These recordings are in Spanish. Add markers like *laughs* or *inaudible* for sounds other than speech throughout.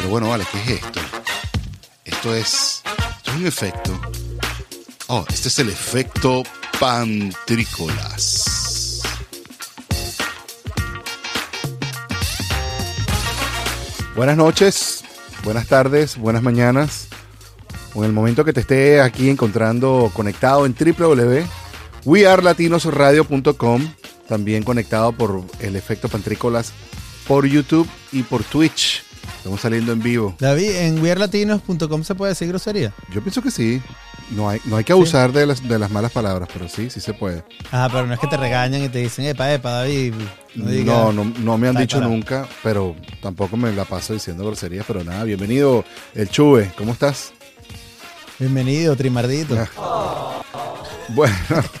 Pero bueno, vale, ¿qué es esto? Esto es, esto es un efecto. Oh, este es el efecto pantrícolas. Buenas noches, buenas tardes, buenas mañanas. O en el momento que te esté aquí encontrando conectado en www.wearlatinosradio.com, también conectado por el efecto pantrícolas por YouTube y por Twitch. Estamos saliendo en vivo. David, ¿en wearlatinos.com se puede decir grosería? Yo pienso que sí. No hay, no hay que abusar de, las, de las malas palabras, pero sí, sí se puede. Ajá, pero no es que te regañan y te dicen, epa, epa, David. No, digas- no, no, me han dicho nunca, pero tampoco me la paso diciendo groserías, pero nada, bienvenido el Chuve, ¿cómo estás? Bienvenido, Trimardito. Ah. Bueno,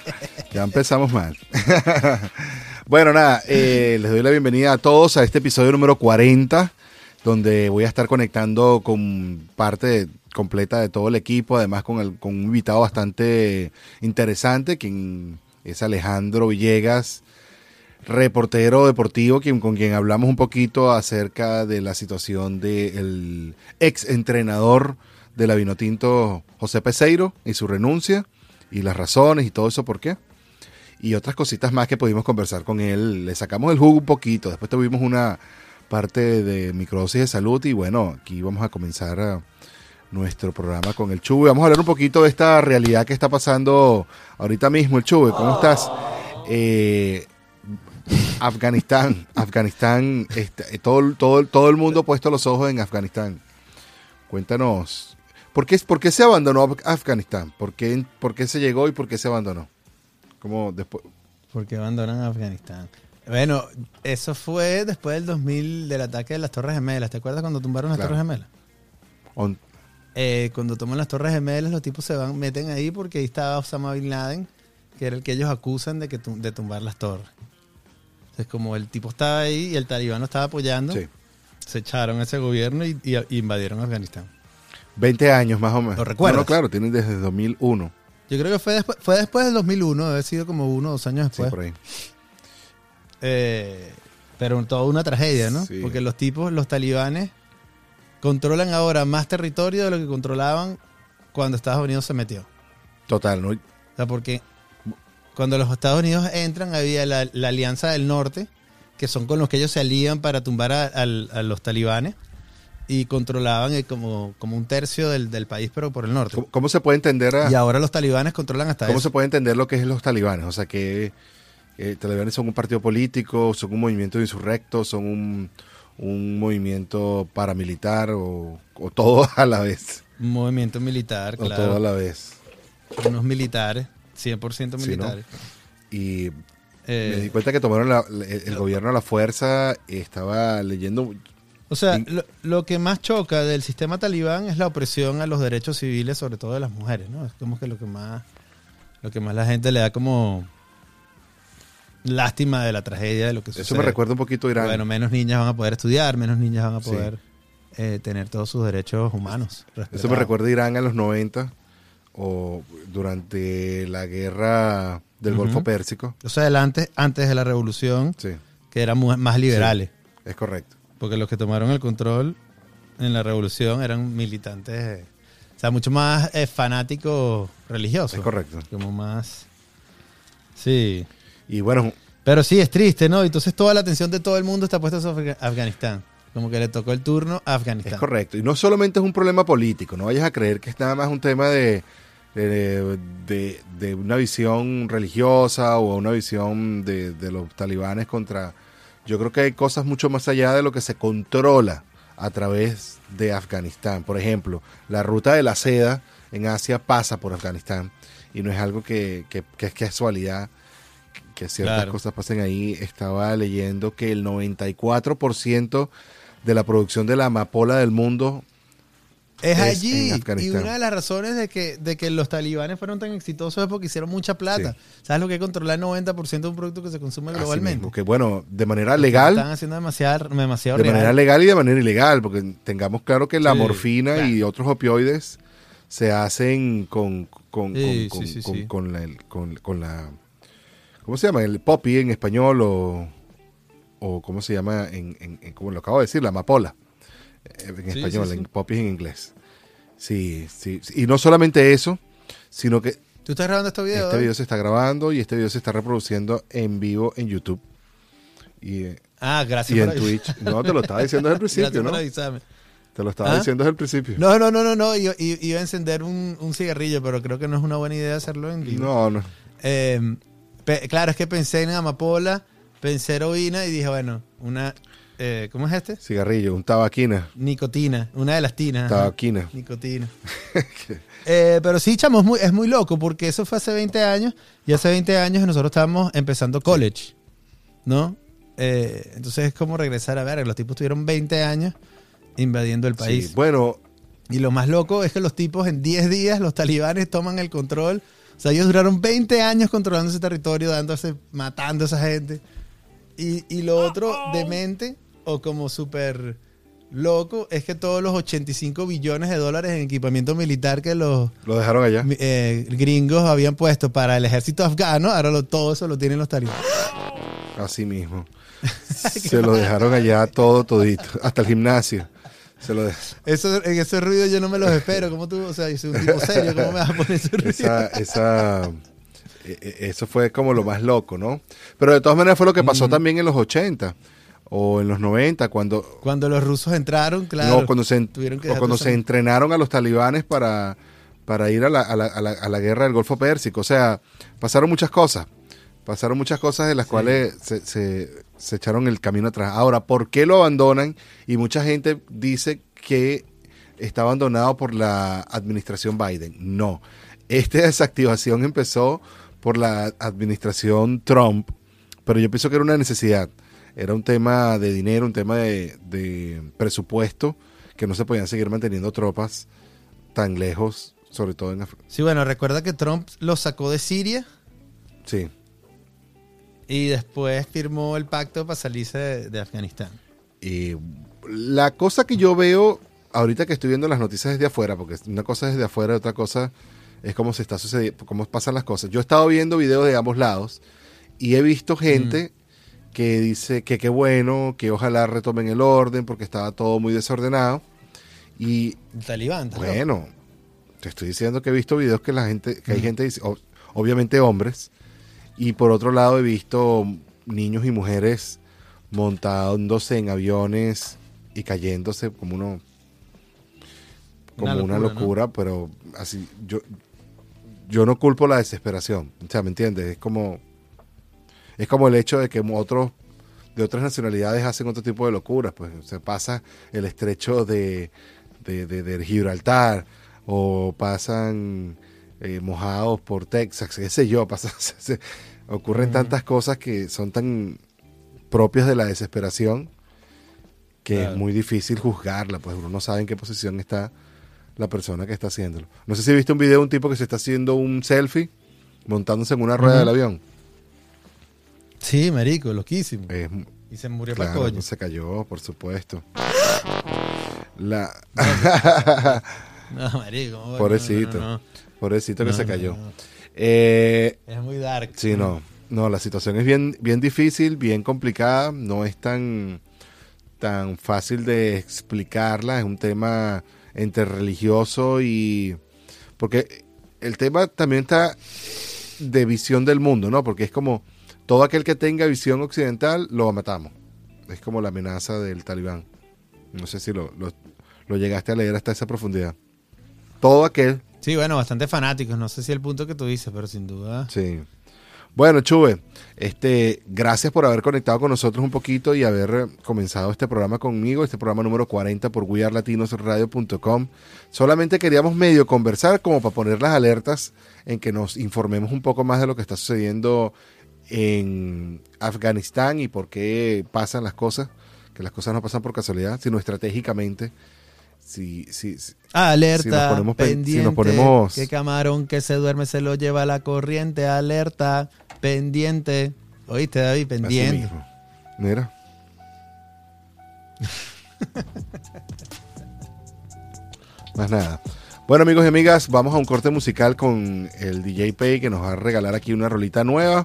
*laughs* ya empezamos mal. *laughs* bueno, nada, eh, les doy la bienvenida a todos a este episodio número 40, donde voy a estar conectando con parte completa de todo el equipo, además con, el- con un invitado bastante interesante, quien es Alejandro Villegas, reportero deportivo, quien, con quien hablamos un poquito acerca de la situación del ex entrenador de la Vinotinto, José Peseiro, y su renuncia, y las razones y todo eso por qué. Y otras cositas más que pudimos conversar con él. Le sacamos el jugo un poquito. Después tuvimos una parte de microdosis de salud y bueno, aquí vamos a comenzar a nuestro programa con el Chuve. Vamos a hablar un poquito de esta realidad que está pasando ahorita mismo. El Chuve, ¿cómo estás? Eh, Afganistán, *laughs* Afganistán, este, todo, todo, todo el mundo ha puesto los ojos en Afganistán. Cuéntanos, ¿por qué, por se abandonó Af- Afganistán? ¿Por qué, ¿Por qué se llegó y por qué se abandonó? Como después, ¿Por qué abandonan Afganistán? Bueno, eso fue después del 2000, del ataque de las Torres Gemelas. ¿Te acuerdas cuando tumbaron las Claro. Torres Gemelas? on- Eh, cuando toman las Torres Gemelas, los tipos se van, meten ahí porque ahí estaba Osama Bin Laden, que era el que ellos acusan de, que tum- de tumbar las torres. Entonces, como el tipo estaba ahí y el talibán lo estaba apoyando, sí, se echaron a ese gobierno y, y- y invadieron Afganistán. 20 años más o menos. ¿Lo recuerdas? No, no, claro, tienen desde 2001. Yo creo que fue después, fue después del 2001, debe haber sido como uno o dos años Sí, después. por ahí. Eh, pero toda una tragedia, ¿no? Sí. Porque los tipos, los talibanes, controlan ahora más territorio de lo que controlaban cuando Estados Unidos se metió. Total, ¿no? O sea, porque cuando los Estados Unidos entran había la, la Alianza del Norte, que son con los que ellos se alían para tumbar a, los talibanes y controlaban eh, como, como un tercio del, del país, pero por el norte. ¿Cómo, cómo se puede entender a- Y ahora los talibanes controlan hasta ¿Cómo eso. se puede entender lo que es los talibanes? O sea, que eh, talibanes son un partido político, son un movimiento insurrecto, son un, un movimiento paramilitar o, o todo *laughs* a la vez. Un movimiento militar, O todo a claro. la vez. Unos militares, 100% Sí, ¿no? militares. Y Eh, me di cuenta que tomaron la- el, el gobierno a la fuerza. Estaba leyendo. O sea, Y- lo, lo que más choca del sistema talibán es la opresión a los derechos civiles, sobre todo de las mujeres, ¿no? Es como que lo que más, lo que más la gente le da como lástima de la tragedia de lo que sucede. Eso me recuerda un poquito a Irán. Bueno, menos niñas van a poder estudiar, menos niñas van a Sí. poder eh, tener todos sus derechos humanos. Eso me recuerda a Irán en los 90 o durante la guerra del. Golfo Pérsico. O sea, adelante, antes de la revolución, Sí, que eran más liberales, es correcto. porque los que tomaron el control en la revolución eran militantes, eh, o sea, mucho más eh, fanáticos religiosos. Es correcto. Como más. Sí. Y bueno, Pero sí, es triste, ¿no? Entonces toda la atención de todo el mundo está puesta sobre Afga- Afganistán. Como que le tocó el turno a Afganistán. Es correcto. Y no solamente es un problema político, no vayas a creer que es nada más un tema de, de, de- de una visión religiosa o una visión de, de los talibanes contra... Yo creo que hay cosas mucho más allá de lo que se controla a través de Afganistán. Por ejemplo, la ruta de la seda en Asia pasa por Afganistán y no es algo que, que- que es casualidad que ciertas Claro. cosas pasen ahí. Estaba leyendo que el 94% de la producción de la amapola del mundo Es, allí. Y una de las razones de que, de que los talibanes fueron tan exitosos es porque hicieron mucha plata. ¿Sabes lo que es controlar el 90% de un producto que se consume globalmente? mismo, que bueno, de manera legal, Están haciendo demasiado, demasiado de real. manera legal y de manera ilegal, porque tengamos claro que la Sí, morfina claro. y otros opioides se hacen con con- con la- ¿cómo se llama? El poppy en español o, o ¿cómo se llama? En, en- en- como lo acabo de decir, la amapola. eh, en Sí, español, sí, sí. en popis en inglés. Sí, sí. Y no solamente eso, sino que ¿Tú estás grabando este video? este video se está grabando y este video se está reproduciendo en vivo en YouTube y, eh, Ah, gracias y en Twitch. No, te lo estaba diciendo desde el *laughs* principio, ¿no? Te lo estaba ¿Ah? diciendo desde el principio. No, no, no, no, no. Iba a encender un, un cigarrillo, pero creo que no es una buena idea hacerlo en vivo. No, no. Eh, pe- claro, es que pensé en amapola, pensé heroína y dije, bueno, una. eh, ¿Cómo es este? Cigarrillo, un tabaquina. Nicotina, una de las tinas. ajá. Tabaquina. Nicotina. *laughs* Eh, pero sí, chamo, es muy, es muy loco porque eso fue hace 20 años y hace 20 años nosotros estábamos empezando college, ¿no? Eh, entonces es como regresar a ver, los tipos tuvieron 20 años invadiendo el país. Sí, bueno, Y lo más loco es que los tipos en 10 días, los talibanes toman el control. O sea, ellos duraron 20 años controlando ese territorio, dándose, matando a esa gente. Y, y lo otro demente o como súper loco es que todos los 85 billones de dólares en equipamiento militar que los lo dejaron allá. eh, gringos habían puesto para el ejército afgano, ahora lo- todo eso lo tienen los talibanes. Así mismo. *laughs* Se lo dejaron allá todo, todito. Hasta el gimnasio. Se lo Eso, en ese ruido yo no me los espero. ¿Cómo tú? O sea, yo soy un tipo serio. ¿Cómo me vas a poner ese ruido? esa, esa, e- e- eso fue como lo más loco, ¿no? Pero de todas maneras fue lo que pasó también en los 80 o en los 90, cuando, Cuando los rusos entraron, claro. no, cuando, se, tuvieron que o cuando se entrenaron a los talibanes para, para ir a la, a, la, a la- a la guerra del Golfo Pérsico. O sea, pasaron muchas cosas. Pasaron muchas cosas de las cuales se, se- se echaron el camino atrás. Ahora, ¿por qué lo abandonan? Y mucha gente dice que está abandonado por la administración Biden. No. Esta *laughs* desactivación empezó por la administración Trump, pero yo pienso que era una necesidad. Era un tema de dinero, un tema de, de presupuesto, que no se podían seguir manteniendo tropas tan lejos, sobre todo en Af- Sí, bueno, recuerda que Trump los sacó de Siria Sí, y después firmó el pacto para salirse de, de Afganistán. Y la cosa que yo veo ahorita que estoy viendo las noticias desde afuera, porque una cosa es desde afuera y otra cosa es cómo se está sucediendo, cómo pasan las cosas. Yo he estado viendo videos de ambos lados y he visto gente que dice que qué bueno, que ojalá retomen el orden porque estaba todo muy desordenado. Y talibán. bueno, te estoy diciendo que he visto videos que la gente, que hay gente, dice- o- obviamente hombres, y por otro lado he visto niños y mujeres montándose en aviones y cayéndose como uno como Una una locura, pero así yo yo no culpo la desesperación, o sea, ¿me entiendes? Es como es como el hecho de que otros de otras nacionalidades hacen otro tipo de locuras, pues se pasa el estrecho de, de, de- de Gibraltar o pasan eh, mojados por Texas, qué sé yo, *laughs* pasa, se- ocurren tantas cosas que son tan propias de la desesperación que Claro. es muy difícil juzgarla, pues uno no sabe en qué posición está la persona que está haciéndolo. No sé si viste un video de un tipo que se está haciendo un selfie montándose en una rueda del avión. Sí, marico, loquísimo. Es, Y se murió para claro, coño. no se cayó, por supuesto. La No, *laughs* marico. Pobrecito. No, no, no. pobrecito que se cayó. Eh, Es muy dark. sí, no. No, la situación es bien, bien difícil, bien complicada, no es tan, tan fácil de explicarla, es un tema entre religioso y... Porque el tema también está de visión del mundo, ¿no? Porque es como todo aquel que tenga visión occidental lo matamos. Es como la amenaza del talibán. No sé si lo, lo, lo llegaste a leer hasta esa profundidad. Todo aquel Sí, bueno, bastante fanáticos. No sé si el punto que tú dices, pero sin duda. Sí. Bueno, Chuve, este, gracias por haber conectado con nosotros un poquito y haber eh, comenzado este programa conmigo, este programa número 40 por wearlatinosradio.com. Solamente queríamos medio conversar como para poner las alertas en que nos informemos un poco más de lo que está sucediendo en Afganistán y por qué pasan las cosas, que las cosas no pasan por casualidad, sino estratégicamente. Si, si, si- Alerta, Si nos ponemos pen- si pendiente. nos ponemos- Que camarón que se duerme se lo lleva a la corriente. Alerta, pendiente. Oíste, David, así pendiente. mismo. Mira. *laughs* Más nada. Bueno, amigos y amigas, vamos a un corte musical con el DJ Pay que nos va a regalar aquí una rolita nueva.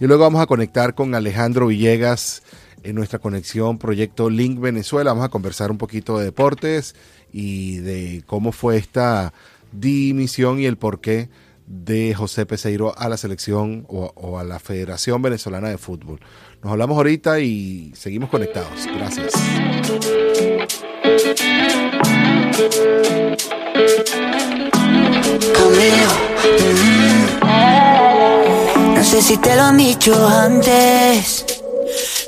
Y luego vamos a conectar con Alejandro Villegas, en nuestra conexión Proyecto Link Venezuela. Vamos a conversar un poquito de deportes y de cómo fue esta dimisión y el porqué de José Peseiro a la selección o, a la Federación Venezolana de Fútbol. Nos hablamos ahorita y seguimos conectados. Gracias. No sé si te lo han dicho antes,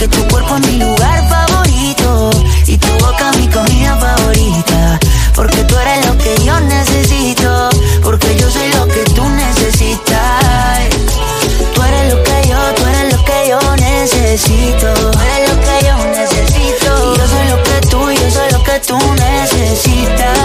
Que tu cuerpo es mi lugar favorito y tu boca mi comida favorita. Porque tú eres lo que yo necesito, porque yo soy lo que tú necesitas. Tú eres lo que yo, tú eres lo que yo necesito. Tú eres lo que yo necesito. Y yo soy lo que tú, yo soy lo que tú necesitas.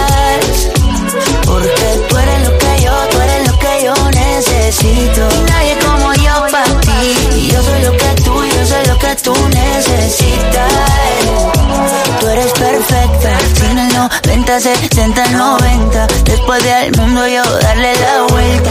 Tú necesitas. Tú eres perfecta. Sin el 90, 60, 90. Después de al mundo yo darle la vuelta.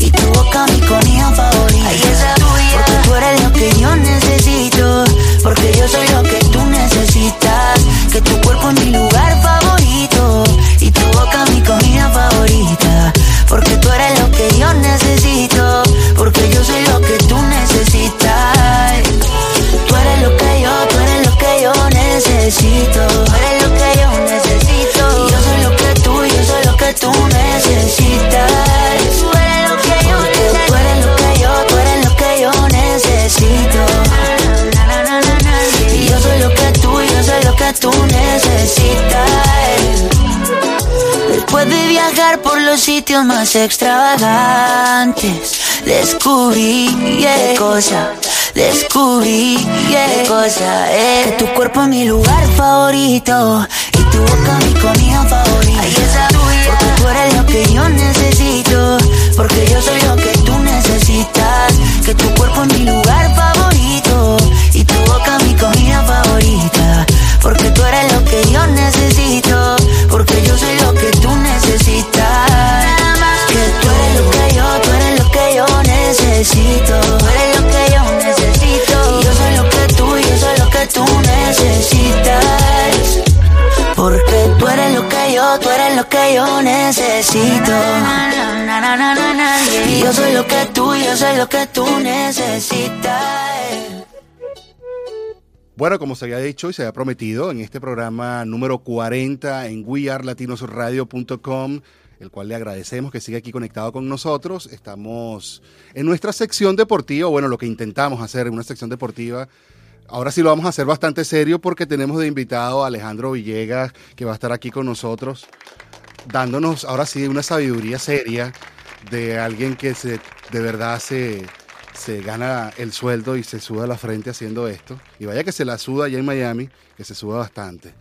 y tu boca mi comida favorita. Ay, esa tuya. Porque tú eres lo que yo necesito, extravagantes, descubrí qué cosa, descubrí qué cosa. Que tu cuerpo es mi lugar favorito y tu boca mi comida favorita. Porque tú eres lo que yo necesito, porque yo soy lo que tú necesitas. Que tu cuerpo es mi lugar favorito y tu boca mi comida favorita. Porque tú eres lo que yo necesito, porque yo soy lo que tú necesitas. Necesito. Tú eres lo que yo necesito. Y yo soy lo que tú, yo soy lo que tú necesitas. Porque tú eres lo que yo, tú eres lo que yo necesito. Y yo soy lo que tú, yo soy lo que tú necesitas. Bueno, como se había dicho y se había prometido en este programa número 40 en wearlatinosradio.com, el cual le agradecemos que siga aquí conectado con nosotros. Estamos en nuestra sección deportiva, bueno, lo que intentamos hacer en una sección deportiva. Ahora sí lo vamos a hacer bastante serio porque tenemos de invitado a Alejandro Villegas, que va a estar aquí con nosotros, dándonos ahora sí una sabiduría seria de alguien que se, de verdad se, se gana el sueldo y se suda la frente haciendo esto. Y vaya que se la suda allá en Miami, que se suda bastante.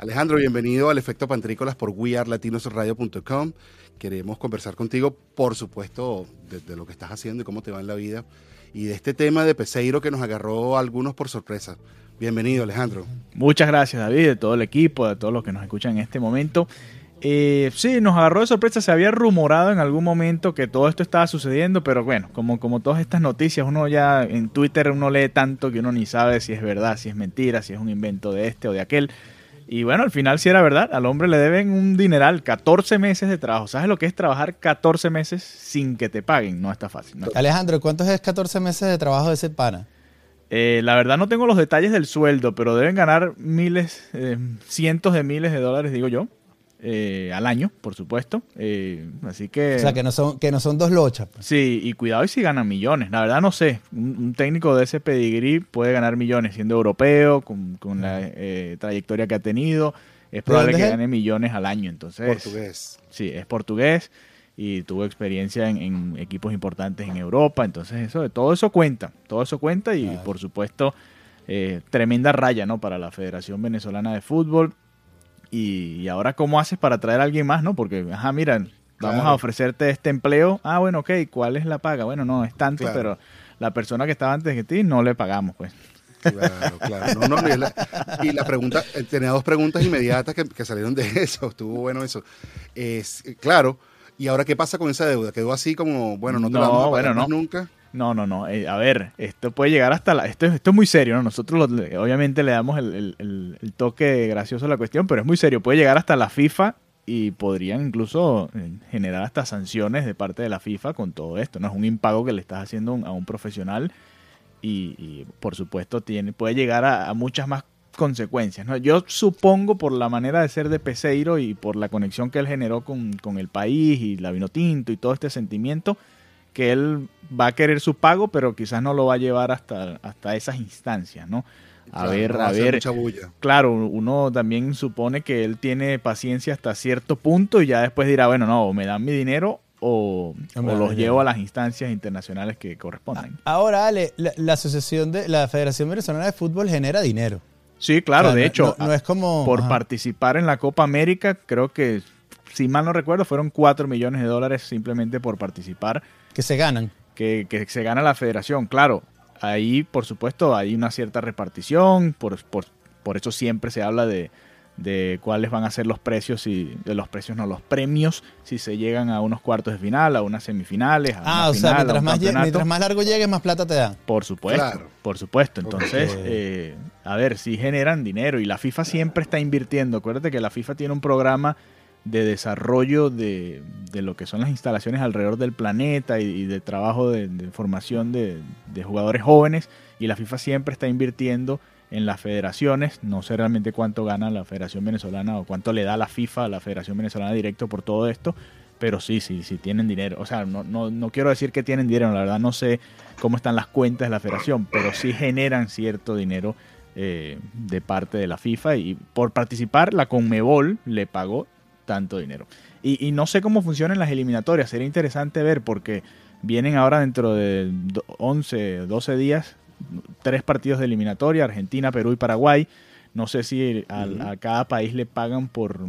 Alejandro, bienvenido al Efecto Pantrícolas por wearlatinosradio.com. Queremos conversar contigo, por supuesto, de, lo que estás haciendo y cómo te va en la vida. Y de este tema de Peseiro que nos agarró a algunos por sorpresa. Bienvenido, Alejandro. Muchas gracias, David, de todo el equipo, de todos los que nos escuchan en este momento. Eh, sí, nos agarró de sorpresa. Se había rumorado en algún momento que todo esto estaba sucediendo, pero bueno, como, como todas estas noticias, uno ya en Twitter uno lee tanto que uno ni sabe si es verdad, si es mentira, si es un invento de este o de aquel. Y bueno, al final sí era verdad. Al hombre le deben un dineral, 14 meses de trabajo. ¿Sabes lo que es trabajar 14 meses sin que te paguen? No está fácil. ¿no? Alejandro, ¿cuántos es 14 meses de trabajo de ese pana? Eh, la verdad no tengo los detalles del sueldo, pero deben ganar miles, eh, cientos de miles de dólares, digo yo, eh, al año, por supuesto. Eh, así que... O sea, que no son, que no son dos lochas. pues. Sí, y cuidado y si ganan millones. La verdad no sé. Un, un técnico de ese pedigrí puede ganar millones siendo europeo, con, con la eh, trayectoria que ha tenido. Es probable que gane millones al año. Entonces, Portugués. Sí, es portugués y tuvo experiencia en, en equipos importantes en Europa. Entonces, eso, todo eso cuenta. Todo eso cuenta y, Claro. por supuesto, eh, tremenda raya ¿no? para la Federación Venezolana de Fútbol. Y, y ahora, ¿cómo haces para traer a alguien más? no Porque, ajá, mira, vamos Claro. a ofrecerte este empleo. Ah, bueno, ok, ¿cuál es la paga? Bueno, no, es tanto, Claro. pero la persona que estaba antes de ti no le pagamos, pues. Claro, claro. No, no, y, la, y la pregunta, eh, tenía dos preguntas inmediatas que, que salieron de eso. Estuvo bueno eso. Es, claro. ¿Y ahora qué pasa con esa deuda? ¿Quedó así como, bueno, no te la No, vamos a pagar bueno, no. nunca? No, no, no. eh, a ver, esto puede llegar hasta la... Esto, esto es muy serio, ¿no? Nosotros lo- obviamente le damos el, toque gracioso a la cuestión, pero es muy serio. Puede llegar hasta la FIFA y podrían incluso eh, generar hasta sanciones de parte de la FIFA con todo esto. No es un impago que le estás haciendo a un profesional y, y, por supuesto tiene puede llegar a, a muchas más consecuencias. ¿no? Yo supongo por la manera de ser de Peseiro y por la conexión que él generó con, con el país y la vino tinto y todo este sentimiento, que él va a querer su pago, pero quizás no lo va a llevar hasta, hasta esas instancias, ¿no? A Claro, ver, no a ver. mucha bulla. Claro, uno también supone que él tiene paciencia hasta cierto punto y ya después dirá, bueno, no, o me dan mi dinero o, los llevo a las instancias internacionales que corresponden. Ahora, Ale, la, la asociación de la Federación Venezolana de Fútbol genera dinero. Sí, claro, O sea, de no- hecho, no, no es como por ajá. participar en la Copa América, creo que, si mal no recuerdo, fueron 4 millones de dólares simplemente por participar que se ganan. que, que se gana la federación. Claro, ahí por supuesto hay una cierta repartición, por, por, por eso siempre se habla de, de cuáles van a ser los precios, y de los precios no, los premios, si se llegan a unos cuartos de final, a unas semifinales, a Ah, una o sea, final, a mientras un más, lle- campeonato. mientras más largo llegues, más plata te dan. Por supuesto, Claro. por supuesto. Entonces, eh, a ver, si generan dinero y la FIFA siempre está invirtiendo. Acuérdate que la FIFA tiene un programa de desarrollo de, de lo que son las instalaciones alrededor del planeta y, de trabajo de, de formación de, de jugadores jóvenes y la FIFA siempre está invirtiendo en las federaciones. No sé realmente cuánto gana la Federación Venezolana o cuánto le da la FIFA a la Federación Venezolana directo por todo esto, pero sí, sí, sí tienen dinero. O sea, no, no, no quiero decir que tienen dinero, la verdad no sé cómo están las cuentas de la federación, pero sí generan cierto dinero eh, de parte de la FIFA y por participar la Conmebol le pagó tanto dinero. Y, y no sé cómo funcionan las eliminatorias, sería interesante ver porque vienen ahora dentro de do- 11, 12 días tres partidos de eliminatoria, Argentina, Perú y Paraguay. No sé si a, cada país le pagan por,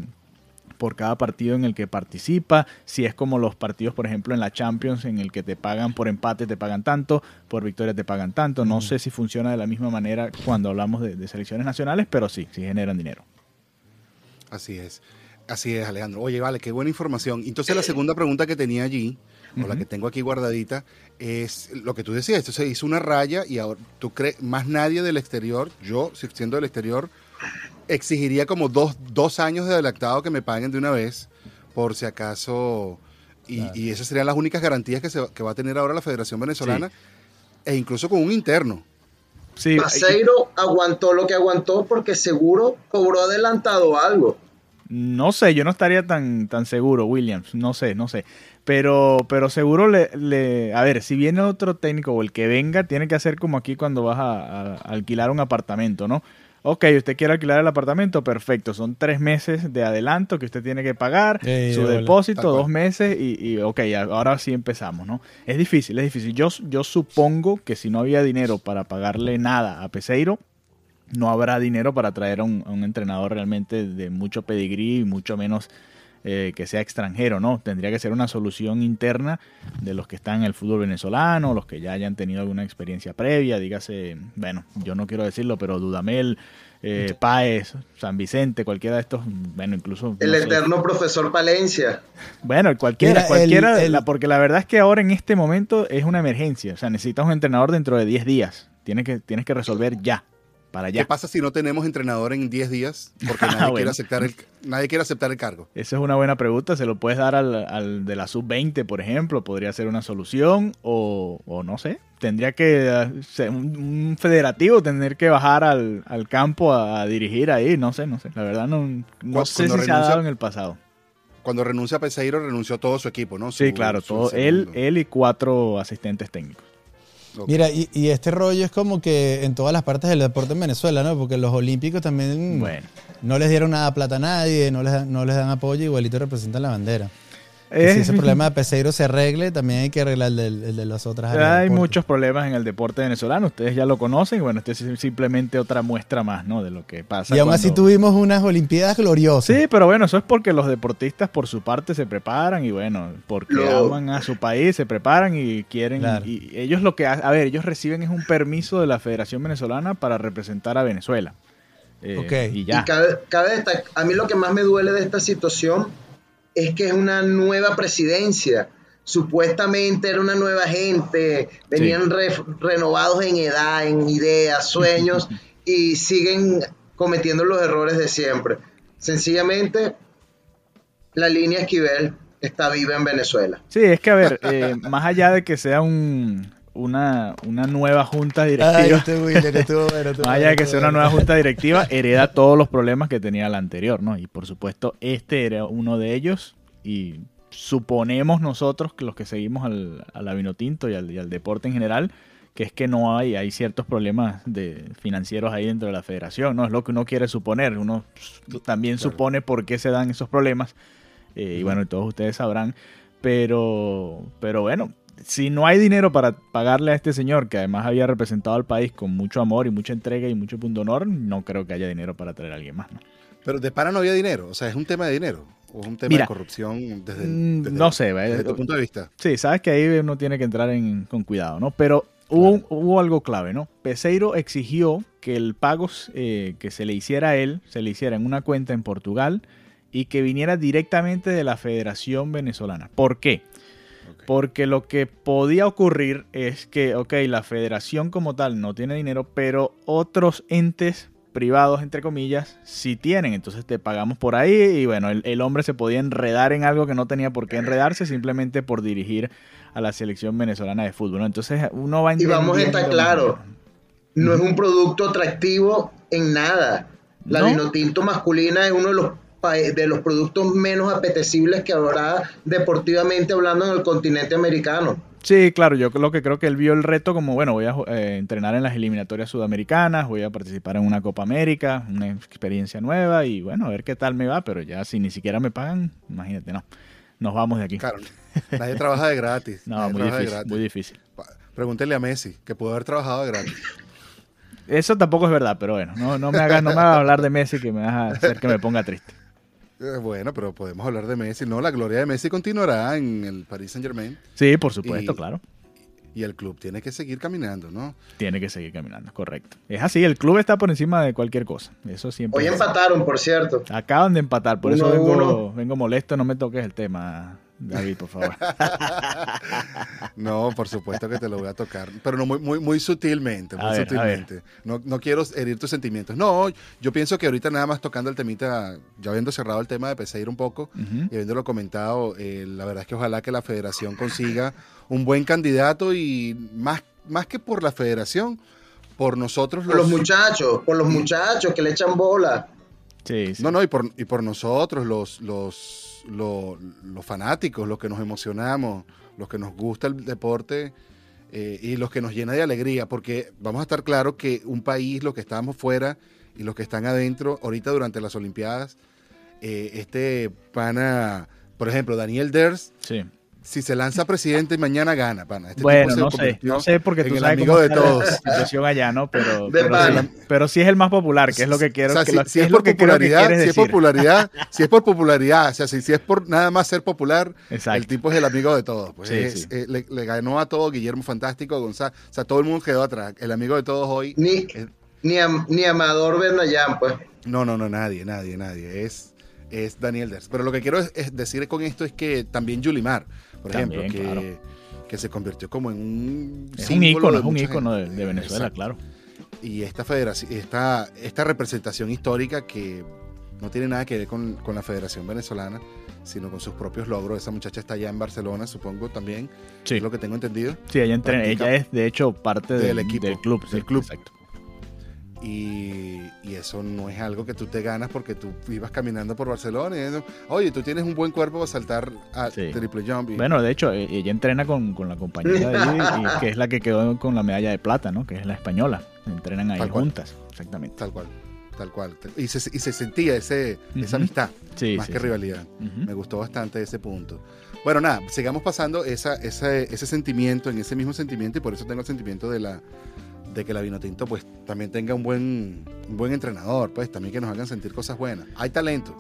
por cada partido en el que participa, si es como los partidos, por ejemplo, en la Champions, en el que te pagan por empate, te pagan tanto, por victoria te pagan tanto. No sé si funciona de la misma manera cuando hablamos de, de selecciones nacionales, pero sí, sí generan dinero. Así es. Así es, Alejandro. Oye, vale, qué buena información. Entonces, la segunda pregunta que tenía allí, o la que tengo aquí guardadita, es lo que tú decías. Esto se hizo una raya y ahora tú crees, más nadie del exterior, yo, si- siendo del exterior, exigiría como dos, dos años de adelantado que me paguen de una vez, por si acaso. Y, y esas serían las únicas garantías que, se, que va a tener ahora la Federación Venezolana, e incluso con un interno. Sí, Paseiro aguantó lo que aguantó porque seguro cobró adelantado algo. No sé, yo no estaría tan, tan seguro, Williams. No sé, no sé. Pero, pero seguro le, le- A ver, si viene otro técnico o el que venga, tiene que hacer como aquí cuando vas a, a alquilar un apartamento, ¿no? Ok, usted quiere alquilar el apartamento, perfecto. Son tres meses de adelanto que usted tiene que pagar, Ey, su depósito, dos meses y, y ok, ahora sí empezamos, ¿no? Es difícil, es difícil. Yo, yo supongo que si no había dinero para pagarle nada a Peseiro, no habrá dinero para traer a un, a un entrenador realmente de mucho pedigrí y mucho menos eh, que sea extranjero, ¿no? Tendría que ser una solución interna de los que están en el fútbol venezolano, los que ya hayan tenido alguna experiencia previa, dígase, bueno, yo no quiero decirlo, pero Dudamel, eh, Páez, San Vicente, cualquiera de estos, bueno, incluso... El no sé, eterno profesor Palencia. bueno, cualquiera, Mira, cualquiera, el- el- la- porque la verdad es que ahora en este momento es una emergencia, o sea, necesitas un entrenador dentro de 10 días, tienes que, tienes que resolver ya. Para allá. ¿Qué pasa si no tenemos entrenador en 10 días? Porque *laughs* nadie, bueno. quiere aceptar el, nadie quiere aceptar el cargo. Esa es una buena pregunta. Se lo puedes dar al, al de la sub-20, por ejemplo. Podría ser una solución. O, o no sé. Tendría que ser un, un federativo, tener que bajar al, al campo a, a dirigir ahí. No sé, no sé. La verdad no, no Cu- sé si cuando se ha dado en el pasado. Cuando renuncia a Peseiro, renunció todo su equipo, ¿no? Sí, claro. Todo, él, él y cuatro asistentes técnicos. Mira, y, y este rollo es como que en todas las partes del deporte en Venezuela, ¿no? Porque los olímpicos también Bueno. no les dieron nada plata a nadie, no les, no les dan apoyo, igualito representan la bandera. Y Eh, si ese problema de *laughs* Peseiro se arregle, también hay que arreglar el, de las otras áreas. Hay muchos problemas en el deporte venezolano, ustedes ya lo conocen, y bueno, este es simplemente otra muestra más, ¿no? De lo que pasa. Y aún así cuando- tuvimos unas Olimpiadas gloriosas. Sí, pero bueno, eso es porque los deportistas por su parte se preparan y bueno, porque Lo- aman a su país, se preparan y quieren... Claro. Y ellos lo que... ha- A ver, ellos reciben es un permiso de la Federación Venezolana para representar a Venezuela. Eh, Ok. Y ya. Y cabe, cabe destacar, a mí lo que más me duele de esta situación es que es una nueva presidencia. Supuestamente era una nueva gente, venían re- renovados en edad, en ideas, sueños, *laughs* y siguen cometiendo los errores de siempre. Sencillamente, la línea Esquivel está viva en Venezuela. Sí, es que a ver, eh, más allá de que sea un, una, una nueva junta Ay, directiva... Willer estuvo bueno, bueno, que sea una nueva junta directiva, hereda todos los problemas que tenía la anterior, ¿no? Y por supuesto, este era uno de ellos. Y suponemos nosotros, que los que seguimos al, al Avinotinto y al, y al deporte en general, que es que no hay, hay ciertos problemas de financieros ahí dentro de la federación, ¿no? Es lo que uno quiere suponer. Uno también Claro. supone por qué se dan esos problemas. Eh, y bueno, todos ustedes sabrán. Pero, pero bueno, si no hay dinero para pagarle a este señor, que además había representado al país con mucho amor y mucha entrega y mucho punto honor, no creo que haya dinero para traer a alguien más. ¿no? Pero de para no había dinero. O sea, es un tema de dinero. O es un tema Mira, de corrupción desde, Mm, desde- no sé, desde ¿vale? tu punto de vista. Sí, sabes que ahí uno tiene que entrar en- con cuidado, ¿no? Pero hubo, hubo algo clave, ¿no? Peseiro exigió que el pago eh, que se le hiciera a él, se le hiciera en una cuenta en Portugal y que viniera directamente de la Federación Venezolana. ¿Por qué? Porque lo que podía ocurrir es que, ok, la federación como tal no tiene dinero, pero otros entes privados, entre comillas, sí tienen. Entonces te pagamos por ahí y bueno, el, el hombre se podía enredar en algo que no tenía por qué enredarse simplemente por dirigir a la selección venezolana de fútbol. ¿no? Entonces uno va Y vamos a estar claros, no es un producto atractivo en nada. La No. vinotinto masculina es uno de los de los productos menos apetecibles que habrá deportivamente hablando en el continente americano. Sí, claro, yo lo que creo que él vio el reto como, bueno, voy a eh, entrenar en las eliminatorias sudamericanas, voy a participar en una Copa América, una experiencia nueva y bueno, a ver qué tal me va, pero ya si ni siquiera me pagan, imagínate, no, nos vamos de aquí. Claro, nadie trabaja de gratis. *laughs* No, muy trabaja de difícil, gratis. muy difícil. Pregúntele a Messi, que pudo haber trabajado de gratis. Eso tampoco es verdad, pero bueno, no, no me hagas no me hagas hablar de Messi que me vas a hacer que me ponga triste. Eh, Bueno, pero podemos hablar de Messi. No, la gloria de Messi continuará en el Paris Saint Germain Sí, por supuesto, Y- claro. y el club tiene que seguir caminando, ¿no? Tiene que seguir caminando, correcto. Es así, el club está por encima de cualquier cosa. Eso siempre. Hoy empataron, por cierto. Acaban de empatar, por Uno eso vengo, uno. vengo molesto, no me toques el tema, David, por favor. *laughs* No, por supuesto que te lo voy a tocar, pero no muy, muy, muy sutilmente, muy A ver, a sutilmente. No, no quiero herir tus sentimientos. No, yo pienso que ahorita nada más tocando el temita, ya habiendo cerrado el tema de Peseiro un poco Ujú. y habiéndolo comentado, eh, la verdad es que ojalá que la federación consiga un buen candidato y más, más que por la federación, por nosotros Por los muchachos, por los muchachos que le echan bola. Sí, sí. No, no, y por, y por nosotros, los, los, lo- los fanáticos, los que nos emocionamos, los que nos gusta el deporte eh, y los que nos llena de alegría, porque vamos a estar claros que un país, los que estamos fuera y los que están adentro, ahorita durante las Olimpiadas, eh, este pana, por ejemplo, Daniel Ders, Sí. Si se lanza presidente mañana gana, pana. Este Bueno, tipo se no sé, no sé porque en tú el sabes amigo cómo de está la todos. situación allá, ¿no? Pero, *laughs* pero, sí, pero sí es el más popular, que es lo que quiero O sea, que si, lo- si que es por que creo que popularidad, si es popularidad, si es por popularidad, o sea, si, si es por nada más ser popular, Exacto. el tipo es el amigo de todos. Pues Sí, es- sí. eh, le, le ganó a todo Guillermo Fantástico, González, o sea, todo el mundo quedó atrás. El amigo de todos hoy, Ni, ni, Am- ni Amador Bernayán, pues. no, no, no, nadie, nadie, nadie, es, es Daniel Ders. Pero lo que quiero es, es decir con esto es que también Yulimar, por También, ejemplo, que, claro. que se convirtió como en un Es un ícono, de es un ícono de, Venezuela, Exacto. claro. y esta federación, esta, esta representación histórica que no tiene nada que ver con, con la Federación Venezolana, sino con sus propios logros. Esa muchacha está allá en Barcelona, supongo también, Sí. es lo que tengo entendido. Sí, ella, ella es de hecho parte del, Del equipo, del club. del sí, club. Exacto. Y, y eso no es algo que tú te ganas porque tú ibas caminando por Barcelona y eso, oye, tú tienes un buen cuerpo para saltar a Sí. triple jump. y- Bueno, de hecho, e- ella entrena con, con la compañera de ahí, y que es la que quedó con la medalla de plata, ¿no? Que es la española. Entrenan ahí Tal cual. juntas, exactamente. Tal cual, tal cual. Y se, y se sentía ese, esa Ujú. amistad, Sí, más sí, que rivalidad. Ujú. Me gustó bastante ese punto. Bueno, nada, sigamos pasando esa, ese, ese sentimiento, en ese mismo sentimiento, y por eso tengo el sentimiento de la de que la Vinotinto pues también tenga un buen, un buen entrenador, pues también que nos hagan sentir cosas buenas. Hay talento.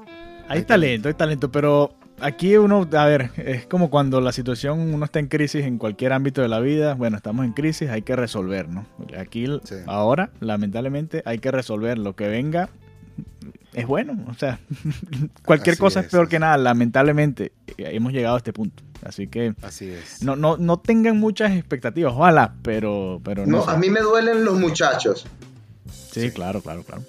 Hay Hay talento, hay talento, pero aquí uno, a ver, es como cuando la situación, uno está en crisis en cualquier ámbito de la vida, bueno, estamos en crisis, hay que resolver, ¿no? Aquí, Sí. ahora, lamentablemente, hay que resolver lo que venga. Es bueno, o sea, *laughs* cualquier Así cosa es, es, peor que nada, lamentablemente eh, hemos llegado a este punto. Así que Así es. no, no, no tengan muchas expectativas, ojalá, pero, pero no. A mí me duelen los muchachos, Sí, claro, claro, claro.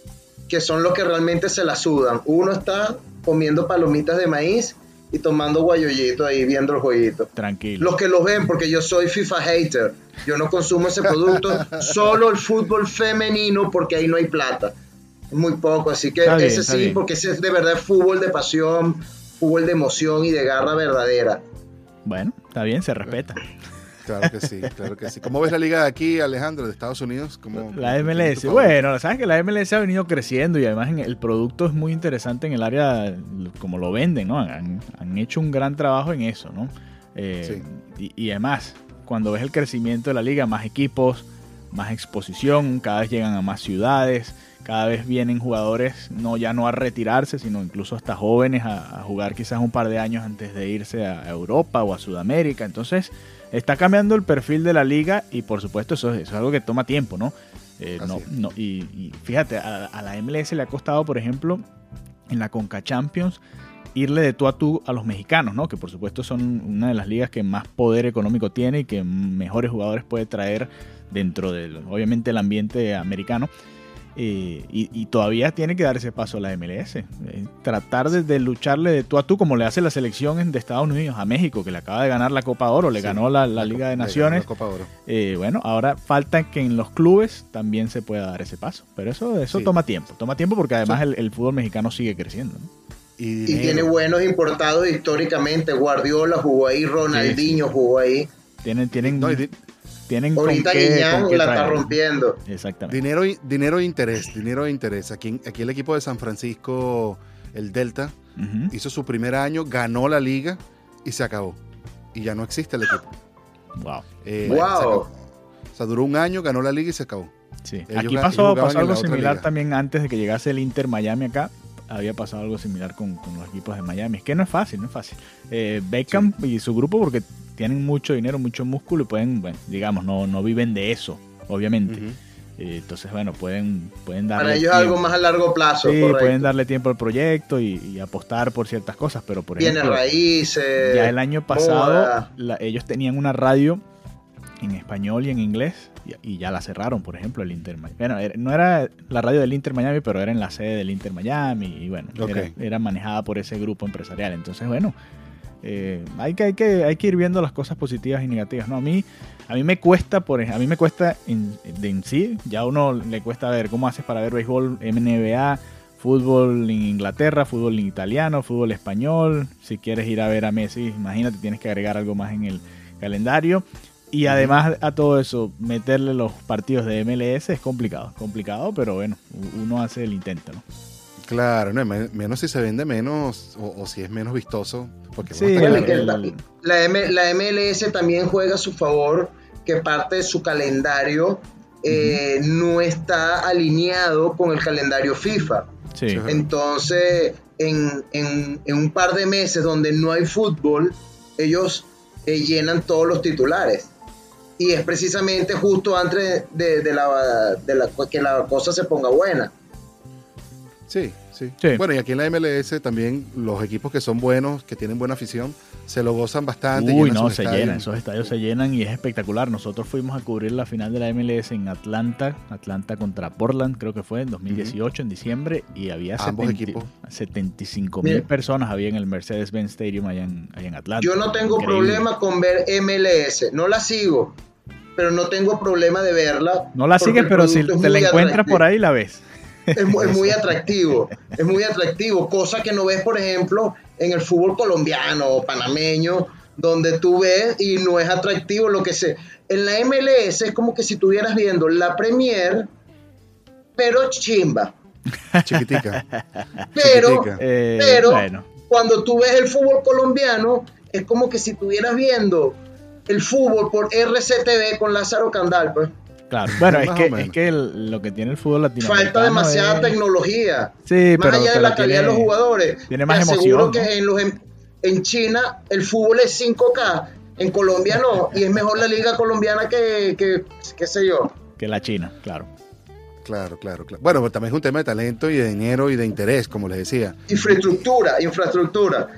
que son los que realmente se la sudan. Uno está comiendo palomitas de maíz y tomando guayollito ahí viendo el jueguito. Tranquilo. Los que lo ven, porque yo soy FIFA hater, yo no consumo ese producto, *laughs* solo el fútbol femenino porque ahí no hay plata. Muy poco, así que bien, ese sí, bien. porque ese es de verdad fútbol de pasión, fútbol de emoción y de garra verdadera. Bueno, está bien, se respeta. *laughs* Claro que sí, claro que sí. ¿Cómo ves la liga de aquí, Alejandro, de Estados Unidos? ¿Cómo- La MLS, bueno, sabes que la MLS ha venido creciendo y además el producto es muy interesante en el área como lo venden, ¿no? Han, han hecho un gran trabajo en eso, ¿no? Eh, y, y además, cuando ves el crecimiento de la liga, más equipos, más exposición, cada vez llegan a más ciudades, cada vez vienen jugadores no ya no a retirarse, sino incluso hasta jóvenes a, a jugar quizás un par de años antes de irse a Europa o a Sudamérica. Entonces, está cambiando el perfil de la liga y por supuesto eso, es- eso es algo que toma tiempo, ¿no? Eh, no, no y, y fíjate, a, a la MLS le ha costado, por ejemplo, en la Conca Champions, irle de tú a tú a los mexicanos, ¿no? Que por supuesto son una de las ligas que más poder económico tiene y que mejores jugadores puede traer dentro del, obviamente, el ambiente americano. Eh, y, y todavía tiene que dar ese paso a la MLS. Eh, tratar de, de lucharle de tú a tú, como le hace la selección de Estados Unidos a México, que le acaba de ganar la Copa Oro, le Sí, ganó la, Liga de Naciones. la Copa Oro. Eh, bueno, ahora falta que en los clubes también se pueda dar ese paso. Pero eso, eso Sí. toma tiempo. Toma tiempo porque además el, el fútbol mexicano sigue creciendo. ¿no? Y, tiene buenos importados históricamente. Guardiola jugó ahí, Ronaldinho jugó ahí. Tienen, tienen, No, tienen con Ahorita qué- Guiñán con qué la está traer. rompiendo. Exactamente. dinero, dinero e interés, dinero e interés. Aquí, aquí el equipo de San Francisco, el Delta, hizo su primer año, ganó la liga y se acabó. Y ya no existe el equipo. Wow. Eh, Wow. O sea, duró un año, ganó la liga y se acabó. Sí. Ellos Aquí pasó, pasó algo similar liga. también antes de que llegase el Inter Miami acá. Había pasado algo similar con, con los equipos de Miami. Es que no es fácil, no es fácil. Eh, Beckham y su grupo, porque tienen mucho dinero, mucho músculo y pueden, bueno, digamos, no, no viven de eso, obviamente. Eh, entonces, bueno, pueden, pueden darle. Para ellos es algo tiempo. más a largo plazo. Sí, correcto. pueden darle tiempo al proyecto y, y apostar por ciertas cosas, pero por Tiene ejemplo, raíces. ya el año pasado la- ellos tenían una radio en español y en inglés y, y ya la cerraron, por ejemplo, el Inter Miami. Bueno, era- no era la radio del Inter Miami, pero era en la sede del Inter Miami y bueno, era, era manejada por ese grupo empresarial. Entonces, bueno, eh, hay, que, hay, que, hay que ir viendo las cosas positivas y negativas. ¿no? A mí a mí me cuesta, por a mí me cuesta en, de en sí, ya a uno le cuesta ver cómo haces para ver béisbol, NBA, fútbol en Inglaterra, fútbol en italiano, fútbol español. Si quieres ir a ver a Messi, imagínate, tienes que agregar algo más en el calendario. Y además a todo eso, meterle los partidos de MLS es complicado, complicado, pero bueno, uno hace el intento, ¿no? Claro, no, me- menos si se vende menos o, o si es menos vistoso. Porque Sí, Bueno, que la, M- la MLS también juega a su favor que parte de su calendario eh, no está alineado con el calendario FIFA. Sí. Entonces, en, en- en un par de meses donde no hay fútbol, ellos eh, llenan todos los titulares. Y es precisamente justo antes de, de la, de la- que la cosa se ponga buena. Sí, sí, Sí. Bueno, y aquí en la MLS también los equipos que son buenos, que tienen buena afición, se lo gozan bastante. Uy, no, se estadios. llenan, esos estadios se llenan y es espectacular. Nosotros fuimos a cubrir la final de la MLS en Atlanta, Atlanta contra Portland, creo que fue en 2018, en diciembre, y había Ambos 70 equipos. 75 mil personas había en el Mercedes-Benz Stadium allá en, allá en Atlanta. Yo no tengo Increíble. problema con ver MLS, no la sigo, pero no tengo problema de verla. No la sigues, pero si te la encuentras por ahí, la ves. *laughs* Es, mu- es muy atractivo, es muy atractivo, cosa que no ves, por ejemplo, en el fútbol colombiano o panameño, donde tú ves y no es atractivo lo que sé. En la MLS es como que si estuvieras viendo la Premier, pero chimba. *laughs* Chiquitica. Pero, Chiquitica. Eh, pero bueno, cuando tú ves el fútbol colombiano, es como que si estuvieras viendo el fútbol por RCTV con Lázaro Candal, pues. Claro. *laughs* Bueno, es que, es que el- lo que tiene el fútbol latinoamericano Falta demasiada es- tecnología. Sí, más pero, allá de la calidad de tiene- los jugadores. tiene más te emoción, ¿no? que en, los, en, en China el fútbol es 5K, en Colombia no, y es mejor la liga colombiana que, que qué sé yo. que la China, claro. Claro, claro, claro. Bueno, pero también es un tema de talento y de dinero y de interés, como les decía. Infraestructura, infraestructura.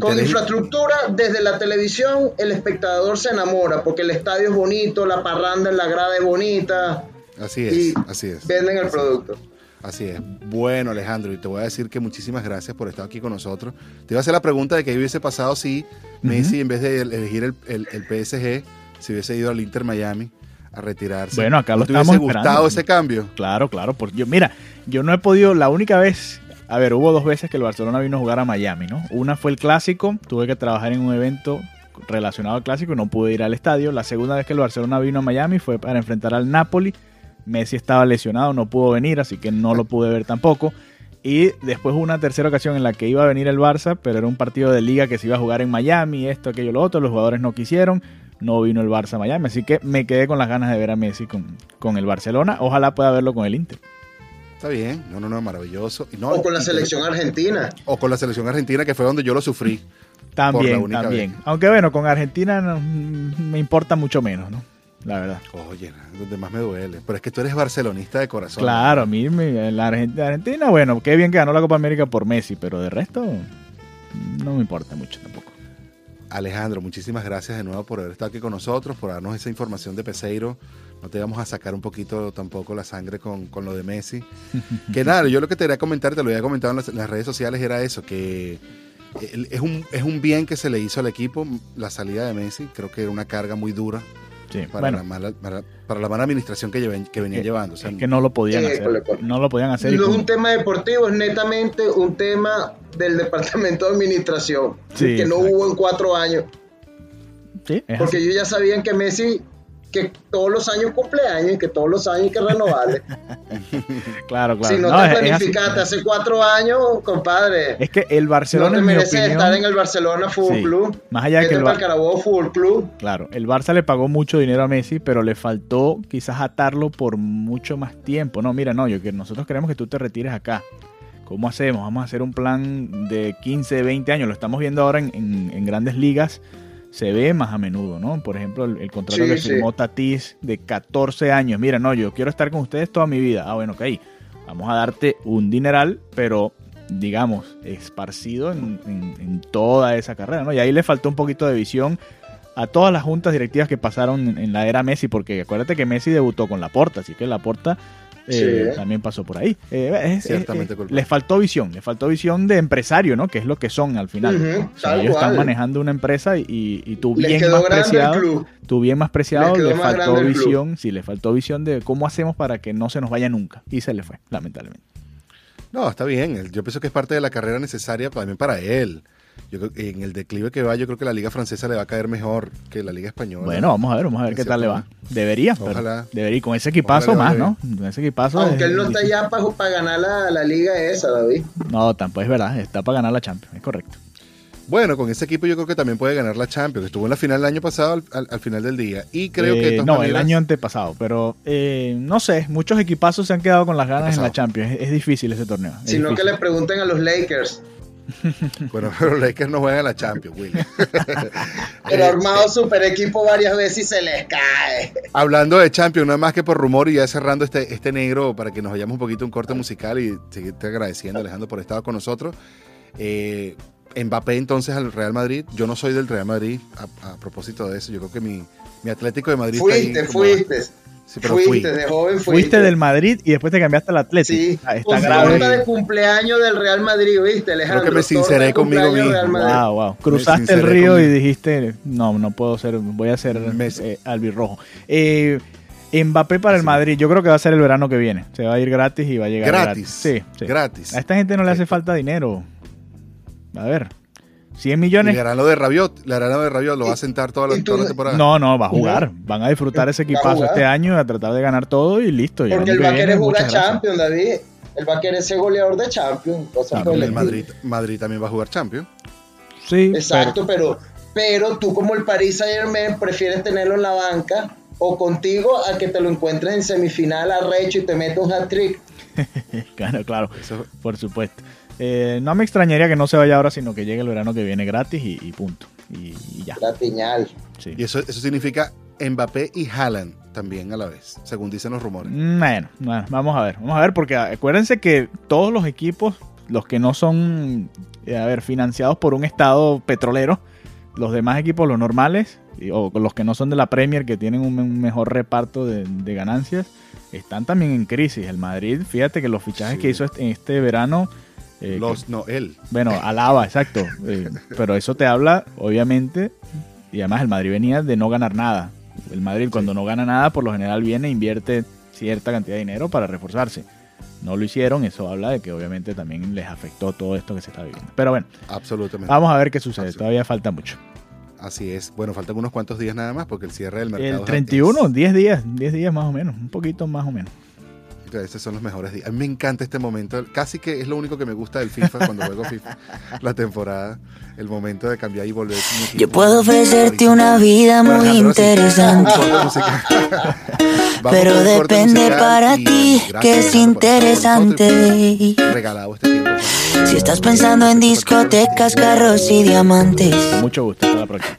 Con infraestructura, desde la televisión, el espectador se enamora, porque el estadio es bonito, la parranda en la grada es bonita, Así es, y así es. venden el Así es. producto. Así es. Bueno, Alejandro, y te voy a decir que muchísimas gracias por estar aquí con nosotros. Te iba a hacer la pregunta de qué hubiese pasado si Messi, en vez de elegir el, el- el PSG, se hubiese ido al Inter Miami a retirarse. Bueno, acá lo ¿No te hubiese gustado esperando. ese cambio? Claro, claro. Por, yo, mira, yo no he podido, la única vez, a ver, hubo dos veces que el Barcelona vino a jugar a Miami, ¿no? Una fue el clásico, tuve que trabajar en un evento relacionado al clásico y no pude ir al estadio. La segunda vez que el Barcelona vino a Miami fue para enfrentar al Napoli. Messi estaba lesionado, no pudo venir, así que no lo pude ver tampoco. Y después hubo una tercera ocasión en la que iba a venir el Barça, pero era un partido de liga que se iba a jugar en Miami, esto, aquello, lo otro. Los jugadores no quisieron, no vino el Barça a Miami, así que me quedé con las ganas de ver a Messi con, con el Barcelona. Ojalá pueda verlo con el Inter. Está bien. No, no, no, maravilloso. Y no, O con la selección argentina. O con la selección argentina, que fue donde yo lo sufrí. También, también. vez. Aunque bueno, con Argentina no- mm, me importa mucho menos, ¿no? La verdad. Oye, donde más me duele. Pero es que tú eres barcelonista de corazón. Claro, a mí la Argen- Argentina, bueno, qué bien que ganó la Copa América por Messi, pero de resto no me importa mucho tampoco. Alejandro, muchísimas gracias de nuevo por haber estado aquí con nosotros, por darnos esa información de Peseiro. No te vamos a sacar un poquito tampoco la sangre con, con lo de Messi. *laughs* que nada, yo lo que te quería comentar, te lo había comentado en las, en las redes sociales, era eso, que es un, es un bien que se le hizo al equipo la salida de Messi. Creo que era una carga muy dura Sí, para, bueno, la, mala, para, para la mala administración que, lleven- que venía que- llevando. O sea, es que no lo podían Eh, hacer. No lo podían hacer. y No es un tema deportivo, es netamente un tema del departamento de administración, Sí, que no exacto. hubo en cuatro años. Sí, es Porque ellos ya sabían que Messi, que todos los años cumpleaños, que todos los años hay que renovarle. *laughs* Claro, claro. si no, No, te es- es planificaste hace cuatro años, compadre, Es que el no Barcelona, te en mereces opinión, estar en el Barcelona Fútbol Sí. Club. Más allá que el Bar- Carabobo Fútbol Club. Claro, el Barça le pagó mucho dinero a Messi, pero le faltó quizás atarlo por mucho más tiempo. No, mira, no, yo que nosotros queremos que tú te retires acá. ¿Cómo hacemos? Vamos a hacer un plan de 15, 20 años. Lo estamos viendo ahora en, en- en grandes ligas. Se ve más a menudo, ¿no? Por ejemplo, el, el contrato Sí, que sí. firmó Tatis de 14 años. Mira, no, yo quiero estar con ustedes toda mi vida. Ah, bueno, ok. Vamos a darte un dineral, pero digamos, esparcido en, en- en toda esa carrera, ¿no? Y ahí le faltó un poquito de visión a todas las juntas directivas que pasaron en, en la era Messi, porque acuérdate que Messi debutó con Laporta, así que Laporta eh, Sí. también pasó por ahí. Eh, es- es- Ciertamente es- culpable. les faltó visión, les faltó visión de empresario, ¿no? Que es lo que son al final. O sea, ellos están manejando una empresa y, Les bien más preciado, tú bien más preciado, Les faltó visión, sí, le faltó visión de cómo hacemos para que no se nos vaya nunca. Y se le fue, lamentablemente. No, está bien. Yo pienso que es parte de la carrera necesaria también para él. Yo creo que en el declive que va, yo creo que la liga francesa le va a caer mejor que la liga española. Bueno, vamos a ver, vamos a ver qué tal le va. Debería, pero Ojalá. debería. Y con ese equipazo más, ¿no? Con ese equipazo. Aunque es él no está difícil. ya para ganar la, la liga esa, David. No, tampoco es verdad. Está para ganar la Champions, es correcto. Bueno, con ese equipo yo creo que también puede ganar la Champions. Estuvo en la final el año pasado al, al- al final del día. Y creo que de Eh, todas no, maneras- el año antepasado, pero eh, no sé, muchos equipazos se han quedado con las ganas en la. Champions. Es, es difícil ese torneo. es Sino que le pregunten a los Lakers. *laughs* Bueno, pero los Lakers no juegan a la Champions, Willy. *laughs* Pero Eh, armado super equipo varias veces y se les cae. Hablando de Champions, nada más que por rumor y ya cerrando este, este negro para que nos vayamos un poquito un corte musical y seguirte agradeciendo, Alejandro, por estar con nosotros. Eh, Mbappé entonces al Real Madrid. Yo no soy del Real Madrid a, a propósito de eso. Yo creo que mi, mi Atlético de Madrid está Fuiste, ahí como- fuiste. Sí, pero fui. fuiste, de joven fuiste. Fuiste del Madrid y después te cambiaste al Atlético. Sí, Ah, Está con grave. torta de cumpleaños del Real Madrid, ¿viste, Alejandro? Creo que me sinceré conmigo mismo. Wow, wow. Cruzaste el río y conmigo. dijiste, no, no puedo ser, voy a ser Me- eh, albirrojo. Eh, Mbappé para el. Madrid, yo creo que va a ser el verano que viene. Se va a ir gratis y va a llegar Gratis. Sí, sí. Gratis. A esta gente no le hace falta dinero. A ver, 100 Y millones. le harán lo de Rabiot. Le harán lo de Rabiot. Lo va a sentar toda la, y tú toda la no- temporada. No, no, va a jugar. Van a disfrutar ese equipazo este año y a tratar de ganar todo y listo. Y el Porque que va a querer jugar. Champions, David. Él va a querer ser goleador de Champions. Claro, por el El. Madrid, Madrid también va a jugar Champions. Sí, Exacto, pero, pero tú como el Paris Saint Germain prefieres tenerlo en la banca o contigo a que te lo encuentres en semifinal arrecho y te mete un hat-trick. *laughs* claro, claro, Eso- por supuesto. Eh, no me extrañaría que no se vaya ahora, sino que llegue el verano que viene gratis y, y punto. Y, y ya. La piñal. Sí. Y eso, eso significa Mbappé y Haaland también a la vez, según dicen los rumores. Bueno, bueno, vamos a ver, vamos a ver, porque acuérdense que todos los equipos, los que no son, eh, a ver, financiados por un estado petrolero, los demás equipos, los normales, o los que no son de la Premier, que tienen un, un mejor reparto de, de ganancias, están también en crisis. El Madrid, fíjate que los fichajes Sí. que hizo este, este verano, eh, que- Los, no, él. bueno, alaba, exacto, eh, pero eso te habla, obviamente, y además el Madrid venía de no ganar nada. El Madrid cuando no gana nada, por lo general viene e invierte cierta cantidad de dinero para reforzarse. No lo hicieron, eso habla de que obviamente también les afectó todo esto que se está viviendo. Pero bueno, Absolutamente. vamos a ver qué sucede, todavía falta mucho. Así es. Bueno, faltan unos cuantos días nada más porque el cierre del mercado. El es- 31, 10 días, 10 días más o menos, un poquito más o menos. Estos son los mejores días. A mí me encanta este momento. Casi que es lo único que me gusta del FIFA cuando juego FIFA. *laughs* La temporada. El momento de cambiar y volver. Yo puedo ofrecerte una vida muy Alejandro, interesante. *laughs* *laughs* Pero depende para ti que es interesante. Regalado este tiempo. Si estás pensando en discotecas, carros y diamantes, Con mucho gusto, hasta la próxima.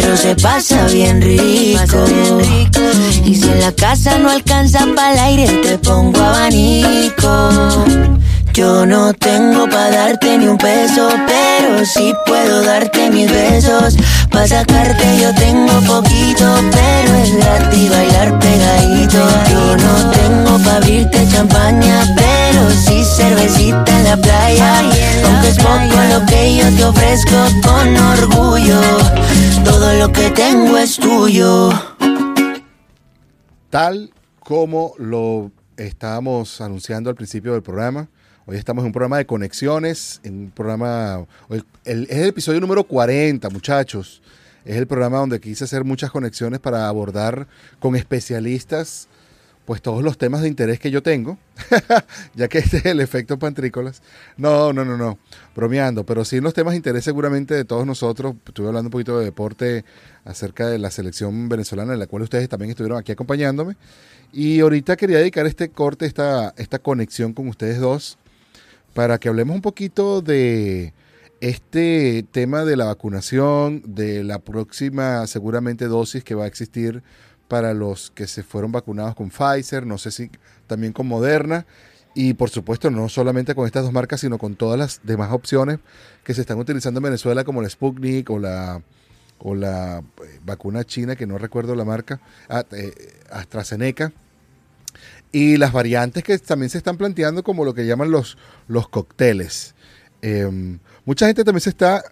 Pero se pasa bien rico. Y si en la casa no alcanza para el aire, te pongo abanico. Yo no tengo para darte ni un peso, pero sí puedo darte mis besos. Para sacarte yo tengo poquito, pero es gratis bailar pegadito. Yo no tengo para abrirte champaña, pero sí cervecita en la playa. Aunque es poco lo que yo te ofrezco con orgullo, todo lo que tengo es tuyo. Tal como lo estábamos anunciando al principio del programa, hoy estamos en un programa de conexiones, en un programa, es el episodio número 40, muchachos. Es el programa donde quise hacer muchas conexiones para abordar con especialistas pues todos los temas de interés que yo tengo, *laughs* ya que este es el efecto pantrícolas. No, no, no, no, bromeando, pero sí los temas de interés seguramente de todos nosotros. Estuve hablando un poquito de deporte acerca de la selección venezolana, en la cual ustedes también estuvieron aquí acompañándome. Y ahorita quería dedicar este corte, esta, esta conexión con ustedes dos, para que hablemos un poquito de este tema de la vacunación, de la próxima seguramente dosis que va a existir para los que se fueron vacunados con Pfizer, no sé si también con Moderna, y por supuesto no solamente con estas dos marcas, sino con todas las demás opciones que se están utilizando en Venezuela, como la Sputnik o la, o la eh, vacuna china, que no recuerdo la marca, ah, eh, AstraZeneca. Y las variantes que también se están planteando como lo que llaman los, los cócteles. Eh, mucha gente también se está,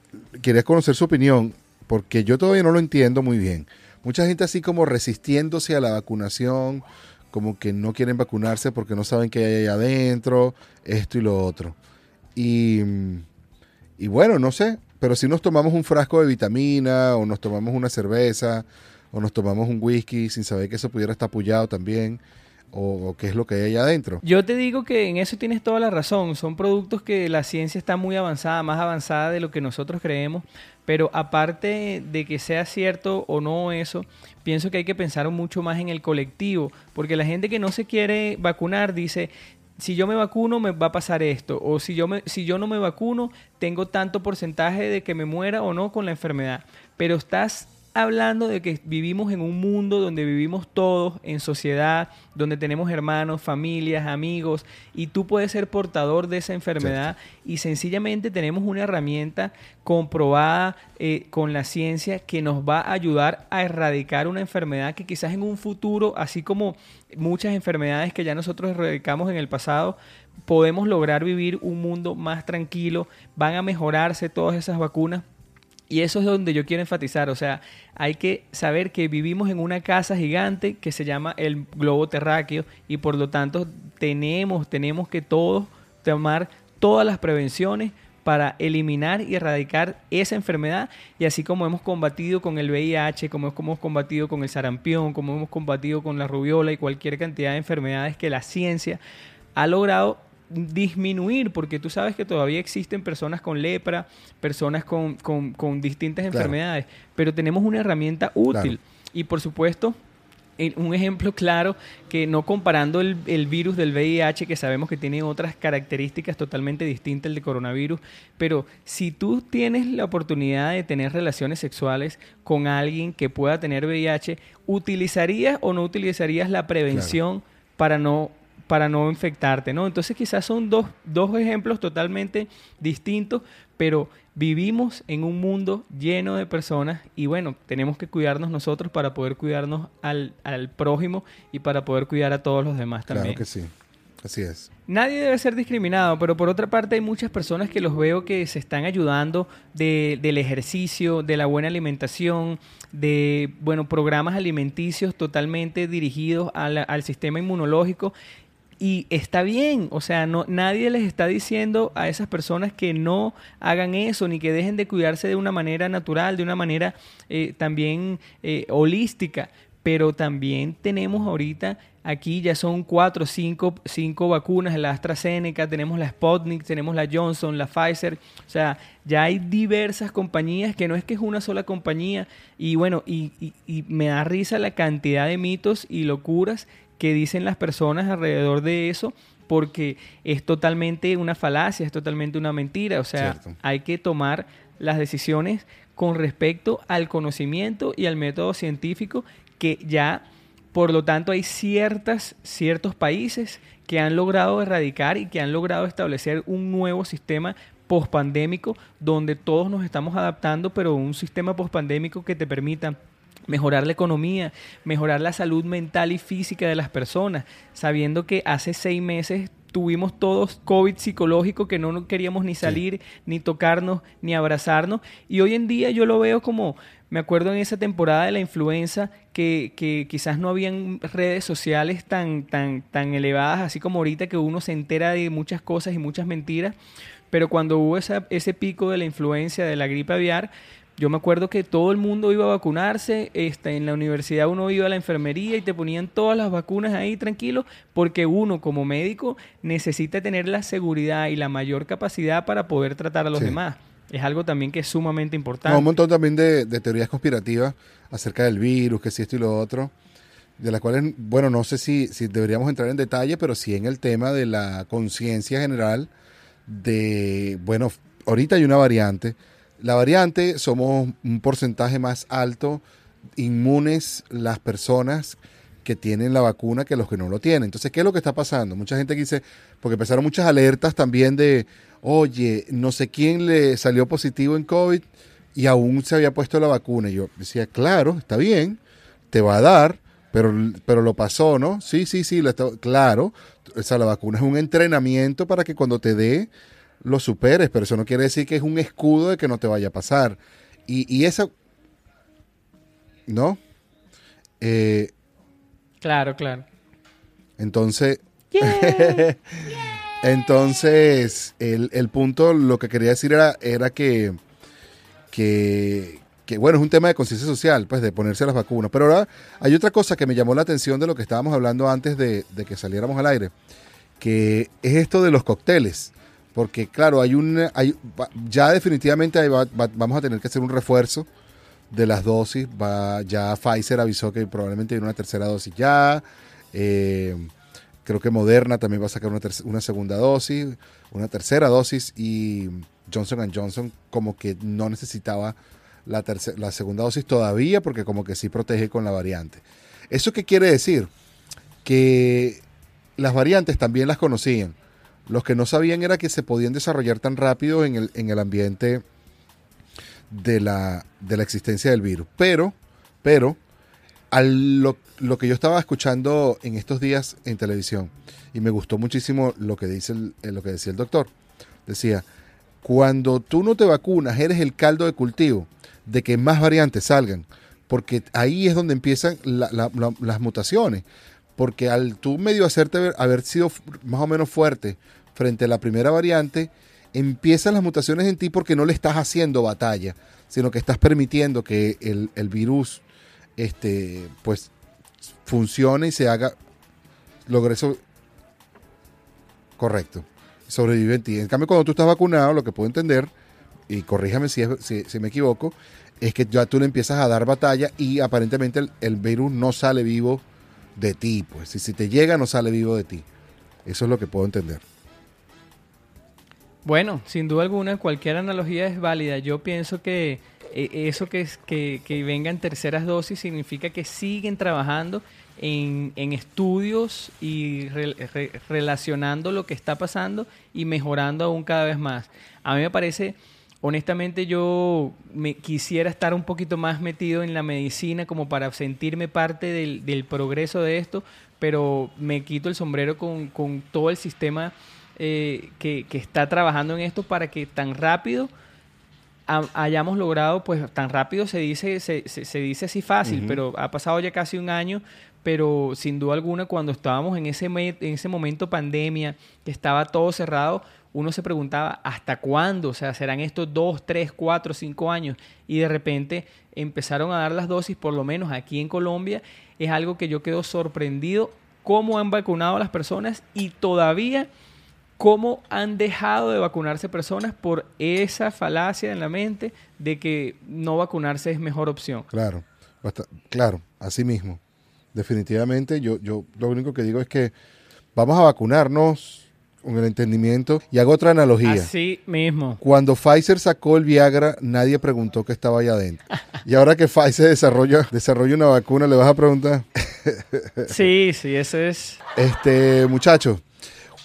quería conocer su opinión, porque yo todavía no lo entiendo muy bien. Mucha gente así como resistiéndose a la vacunación, como que no quieren vacunarse porque no saben qué hay ahí adentro, esto y lo otro. Y, y bueno, no sé, pero si nos tomamos un frasco de vitamina o nos tomamos una cerveza o nos tomamos un whisky sin saber que eso pudiera estar apoyado también o, qué es lo que hay ahí adentro. Yo te digo que en eso tienes toda la razón. Son productos que la ciencia está muy avanzada, más avanzada de lo que nosotros creemos. Pero aparte de que sea cierto o no eso, pienso que hay que pensar mucho más en el colectivo. Porque la gente que no se quiere vacunar dice, si yo me vacuno me va a pasar esto. O si yo, me, si yo no me vacuno, tengo tanto porcentaje de que me muera o no con la enfermedad. Pero estás hablando de que vivimos en un mundo donde vivimos todos en sociedad, donde tenemos hermanos, familias, amigos, y tú puedes ser portador de esa enfermedad y sencillamente tenemos una herramienta comprobada eh, con la ciencia que nos va a ayudar a erradicar una enfermedad que quizás en un futuro, así como muchas enfermedades que ya nosotros erradicamos en el pasado, podemos lograr vivir un mundo más tranquilo, van a mejorarse todas esas vacunas y eso es donde yo quiero enfatizar, o sea, hay que saber que vivimos en una casa gigante que se llama el globo terráqueo y por lo tanto tenemos, tenemos que todos tomar todas las prevenciones para eliminar y erradicar esa enfermedad. Y así como hemos combatido con el VIH, como hemos combatido con el sarampión, como hemos combatido con la rubiola y cualquier cantidad de enfermedades que la ciencia ha logrado disminuir, porque tú sabes que todavía existen personas con lepra, personas con, con- con distintas Claro. enfermedades, pero tenemos una herramienta útil. Claro. Y por supuesto, un ejemplo claro que no comparando el, el virus del VIH, que sabemos que tiene otras características totalmente distintas al de coronavirus, pero si tú tienes la oportunidad de tener relaciones sexuales con alguien que pueda tener VIH, ¿utilizarías o no utilizarías la prevención para no para no infectarte, ¿no? Entonces quizás son dos, dos ejemplos totalmente distintos, pero vivimos en un mundo lleno de personas y bueno, tenemos que cuidarnos nosotros para poder cuidarnos al, al prójimo y para poder cuidar a todos los demás también. Claro que sí, así es. Nadie debe ser discriminado, pero por otra parte hay muchas personas que los veo que se están ayudando de- del ejercicio, de la buena alimentación, de bueno programas alimenticios totalmente dirigidos a la- al sistema inmunológico y está bien, o sea, no, nadie les está diciendo a esas personas que no hagan eso, ni que dejen de cuidarse de una manera natural, de una manera eh, también eh, holística. Pero también tenemos ahorita, aquí ya son cuatro, cinco, cinco vacunas, la AstraZeneca, tenemos la Sputnik, tenemos la Johnson, la Pfizer. O sea, ya hay diversas compañías, que no es que es una sola compañía. Y bueno, y, y- y me da risa la cantidad de mitos y locuras que dicen las personas alrededor de eso, porque es totalmente una falacia, es totalmente una mentira. O sea, Cierto. hay que tomar las decisiones con respecto al conocimiento y al método científico que ya Por lo tanto, hay ciertas, ciertos países que han logrado erradicar y que han logrado establecer un nuevo sistema pospandémico donde todos nos estamos adaptando, pero un sistema pospandémico que te permita mejorar la economía, mejorar la salud mental y física de las personas, sabiendo que hace seis meses tuvimos todos COVID psicológico que no queríamos ni salir, ni tocarnos, ni abrazarnos. Y hoy en día yo lo veo como, me acuerdo en esa temporada de la influenza, que, que quizás no habían redes sociales tan, tan, tan elevadas, así como ahorita que uno se entera de muchas cosas y muchas mentiras. Pero cuando hubo esa, ese pico de la influencia, de la gripe aviar, yo me acuerdo que todo el mundo iba a vacunarse, este, en la universidad uno iba a la enfermería y te ponían todas las vacunas ahí tranquilo, porque uno como médico necesita tener la seguridad y la mayor capacidad para poder tratar a los Sí. demás. Es algo también que es sumamente No, importante. un montón también de, de teorías conspirativas acerca del virus, que si esto y lo otro, de las cuales, bueno, no sé si, si deberíamos entrar en detalle, pero sí en el tema de la conciencia general de, bueno, ahorita hay una variante. La variante somos un porcentaje más alto inmunes las personas que tienen la vacuna que los que no lo tienen. Entonces, ¿qué es lo que está pasando? Mucha gente dice, porque empezaron muchas alertas también de, oye, no sé quién le salió positivo en COVID y aún se había puesto la vacuna. Y yo decía, claro, está bien, te va a dar, pero, pero lo pasó, ¿no? Sí, sí, sí, lo está- claro. O sea, la vacuna es un entrenamiento para que cuando te dé, lo superes, pero eso no quiere decir que es un escudo de que no te vaya a pasar. Y, y esa... ¿No? Eh, Claro, claro. entonces, *laughs* entonces el, el punto, lo que quería decir era, era que, que, que, bueno, es un tema de conciencia social, pues de ponerse las vacunas. Pero ahora hay otra cosa que me llamó la atención de lo que estábamos hablando antes de, de que saliéramos al aire, que es esto de los cócteles. Porque claro, hay una, hay, ya definitivamente vamos a tener que hacer un refuerzo de las dosis. Va, ya Pfizer avisó que probablemente viene una tercera dosis ya. Eh, creo que Moderna también va a sacar una, segunda dosis, una tercera dosis y Johnson Johnson como que no necesitaba la, la segunda dosis todavía porque como que sí protege con la variante. ¿Eso qué quiere decir? Que las variantes también las conocían. Los que no sabían era que se podían desarrollar tan rápido en el, en el ambiente de la, de la existencia del virus. Pero, pero, al lo, lo que yo estaba escuchando en estos días en televisión, y me gustó muchísimo lo que, dice el- eh, lo que decía el doctor, decía, cuando tú no te vacunas, eres el caldo de cultivo de que más variantes salgan, porque ahí es donde empiezan la- la- la- las mutaciones, porque al tú medio hacerte haber sido más o menos fuerte frente a la primera variante, empiezan las mutaciones en ti porque no le estás haciendo batalla, sino que estás permitiendo que el, el virus este, pues funcione y se haga, logre eso correcto, sobrevive en ti. En cambio, cuando tú estás vacunado, lo que puedo entender, y corríjame si, es- si, si me equivoco, es que ya tú le empiezas a dar batalla y aparentemente el, el virus no sale vivo de ti, pues. Y si te llega, no sale vivo de ti. Eso es lo que puedo entender. Bueno, sin duda alguna, cualquier analogía es válida. Yo pienso que eh, eso que, es- que, que vengan terceras dosis significa que siguen trabajando en, en estudios y re- re- relacionando lo que está pasando y mejorando aún cada vez más. A mí me parece, honestamente, yo me quisiera estar un poquito más metido en la medicina como para sentirme parte del, del progreso de esto, pero me quito el sombrero con, con todo el sistema eh, que, que está trabajando en esto para que tan rápido ha- hayamos logrado, pues tan rápido se dice, se, se- se dice así fácil, pero ha pasado ya casi un año, pero sin duda alguna cuando estábamos en ese, en ese momento pandemia, que estaba todo cerrado, uno se preguntaba, ¿hasta cuándo? O sea, ¿serán estos dos, tres, cuatro, cinco años? Y de repente empezaron a dar las dosis, por lo menos aquí en Colombia, es algo que yo quedo sorprendido cómo han vacunado a las personas y todavía cómo han dejado de vacunarse personas por esa falacia en la mente de que no vacunarse es mejor opción. Claro, claro, así mismo. Definitivamente, yo, yo lo único que digo es que vamos a vacunarnos con el entendimiento. Y hago otra analogía. Así mismo. Cuando Pfizer sacó el Viagra, nadie preguntó qué estaba allá adentro. Y ahora que Pfizer desarrolla, desarrolla una vacuna, le vas a preguntar. *laughs* Sí, sí, eso es. Este, muchacho,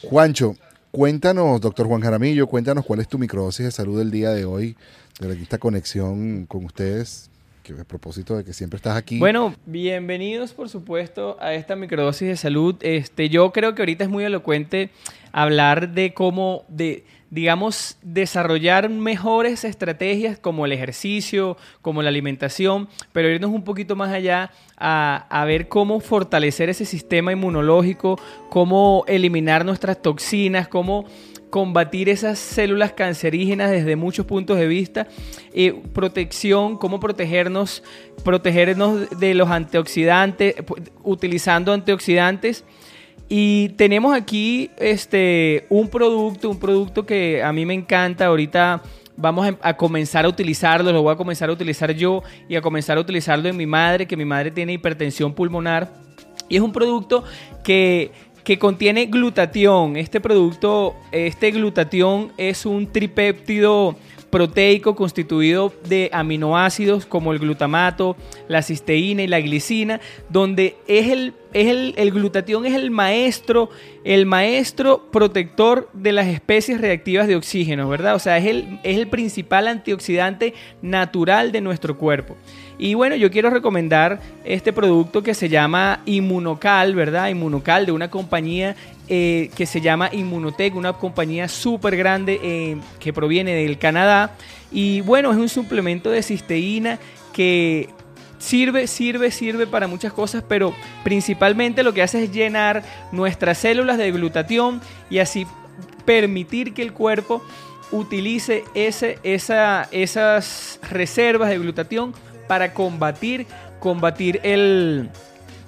Juancho, cuéntanos, doctor Juan Jaramillo, cuéntanos cuál es tu microdosis de salud del día de hoy, de esta conexión con ustedes, que propósito de que siempre estás aquí. Bueno, bienvenidos por supuesto a esta microdosis de salud. Este, yo creo que ahorita es muy elocuente hablar de cómo, de, digamos, desarrollar mejores estrategias como el ejercicio, como la alimentación, pero irnos un poquito más allá a, a ver cómo fortalecer ese sistema inmunológico, cómo eliminar nuestras toxinas, cómo combatir esas células cancerígenas desde muchos puntos de vista, eh, protección, cómo protegernos, protegernos de los antioxidantes, utilizando antioxidantes. Y tenemos aquí este, un producto, un producto que a mí me encanta. Ahorita vamos a, a comenzar a utilizarlo, lo voy a comenzar a utilizar yo y a comenzar a utilizarlo en mi madre, que mi madre tiene hipertensión pulmonar. Y es un producto que, que contiene glutatión. Este producto, este glutatión es un tripéptido proteico constituido de aminoácidos como el glutamato, la cisteína y la glicina, donde es el, es el, el glutatión es el maestro, el maestro protector de las especies reactivas de oxígeno, ¿verdad? O sea, es el, es el principal antioxidante natural de nuestro cuerpo. Y bueno, yo quiero recomendar este producto que se llama Inmunocal, ¿verdad? Inmunocal de una compañía eh, que se llama Inmunotech, una compañía súper grande eh, que proviene del Canadá. Y bueno, es un suplemento de cisteína que sirve, sirve, sirve para muchas cosas, pero principalmente lo que hace es llenar nuestras células de glutatión y así permitir que el cuerpo utilice esas reservas de glutatión para combatir, combatir el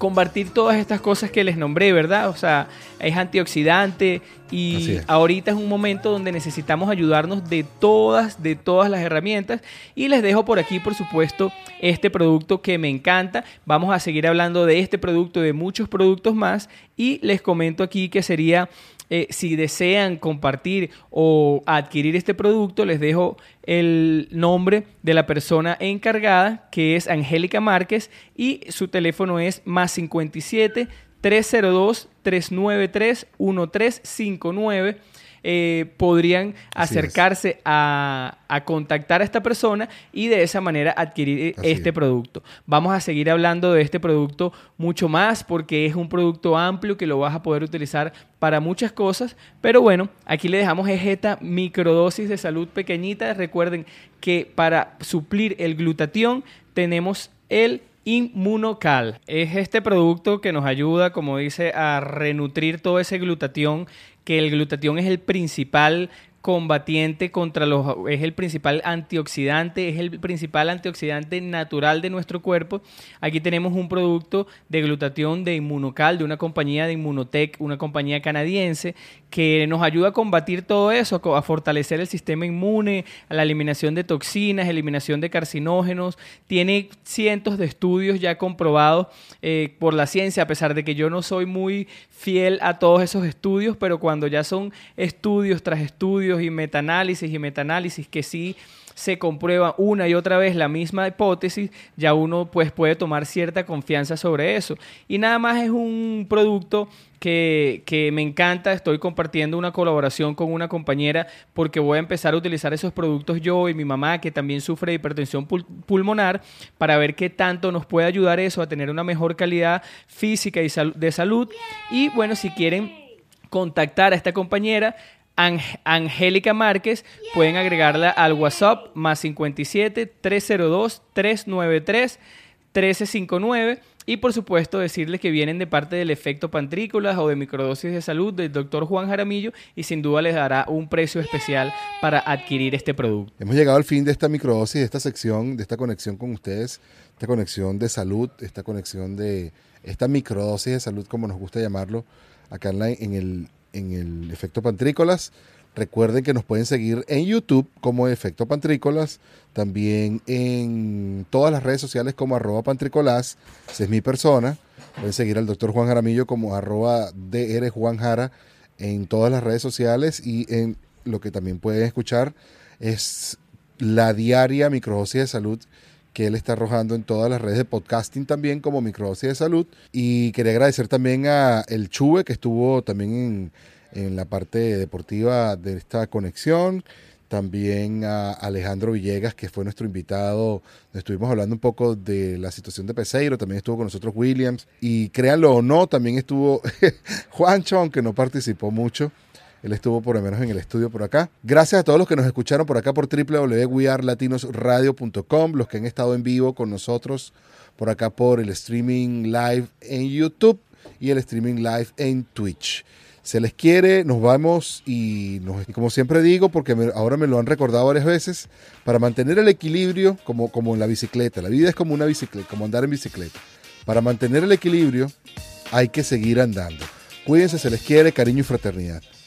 combatir todas estas cosas que les nombré, ¿verdad? O sea, es antioxidante y es. ahorita es un momento donde necesitamos ayudarnos de todas, de todas las herramientas. Y les dejo por aquí, por supuesto, este producto que me encanta. Vamos a seguir hablando de este producto, de muchos productos más. Y les comento aquí que sería eh, si desean compartir o adquirir este producto, les dejo el nombre de la persona encargada, que es Angélica Márquez, y su teléfono es más 57 302 393 1359. Eh, podrían acercarse a, a contactar a esta persona y de esa manera adquirir eh, Así este es. producto. Vamos a seguir hablando de este producto mucho más porque es un producto amplio que lo vas a poder utilizar para muchas cosas. Pero bueno, aquí le dejamos es esta microdosis de salud pequeñita. Recuerden que para suplir el glutatión tenemos el Inmunocal. Es este producto que nos ayuda, como dice, a renutrir todo ese glutatión, que el glutatión es el principal combatiente contra los es el principal antioxidante, es el principal antioxidante natural de nuestro cuerpo. Aquí tenemos un producto de glutatión de Inmunocal de una compañía de Inmunotech, una compañía canadiense que nos ayuda a combatir todo eso, a fortalecer el sistema inmune, a la eliminación de toxinas, eliminación de carcinógenos. Tiene cientos de estudios ya comprobados eh, por la ciencia, a pesar de que yo no soy muy fiel a todos esos estudios, pero cuando ya son estudios tras estudios y metaanálisis y metaanálisis que sí se comprueba una y otra vez la misma hipótesis, ya uno pues puede tomar cierta confianza sobre eso. Y nada más es un producto que, que me encanta, estoy compartiendo una colaboración con una compañera porque voy a empezar a utilizar esos productos yo y mi mamá que también sufre de hipertensión pul- pulmonar para ver qué tanto nos puede ayudar eso a tener una mejor calidad física y de salud. Y bueno, si quieren contactar a esta compañera, Ang- Angélica Márquez, pueden agregarla al WhatsApp más 57 302 393 1359 y por supuesto decirles que vienen de parte del efecto pantrícolas o de microdosis de salud del doctor Juan Jaramillo y sin duda les dará un precio especial para adquirir este producto. Hemos llegado al fin de esta microdosis, de esta sección, de esta conexión con ustedes, esta conexión de salud, esta conexión de esta microdosis de salud, como nos gusta llamarlo, acá en, la- en el, en el efecto pantrícolas. Recuerden que nos pueden seguir en YouTube como Efecto Pantrícolas, también en todas las redes sociales como arroba pantrícolas, esa es mi persona. Pueden seguir al doctor Juan Jaramillo como arroba DR Juan Jara en todas las redes sociales y en lo que también pueden escuchar es la diaria microdosis de salud que él está arrojando en todas las redes de podcasting también como microdosis de salud. Y quería agradecer también a El Chuve que estuvo también en, en la parte deportiva de esta conexión. También a Alejandro Villegas, que fue nuestro invitado. Estuvimos hablando un poco de la situación de Peseiro. También estuvo con nosotros Williams. Y créanlo o no, también estuvo *laughs* Juancho, aunque no participó mucho. Él estuvo por lo menos en el estudio por acá. Gracias a todos los que nos escucharon por acá por www.wearlatinosradio.com, los que han estado en vivo con nosotros por acá por el streaming live en YouTube y el streaming live en Twitch. Se les quiere, nos vamos y, nos- y como siempre digo, porque me- ahora me lo han recordado varias veces, para mantener el equilibrio como, como en la bicicleta. La vida es como una bicicleta, como andar en bicicleta. Para mantener el equilibrio hay que seguir andando. Cuídense, se les quiere, cariño y fraternidad.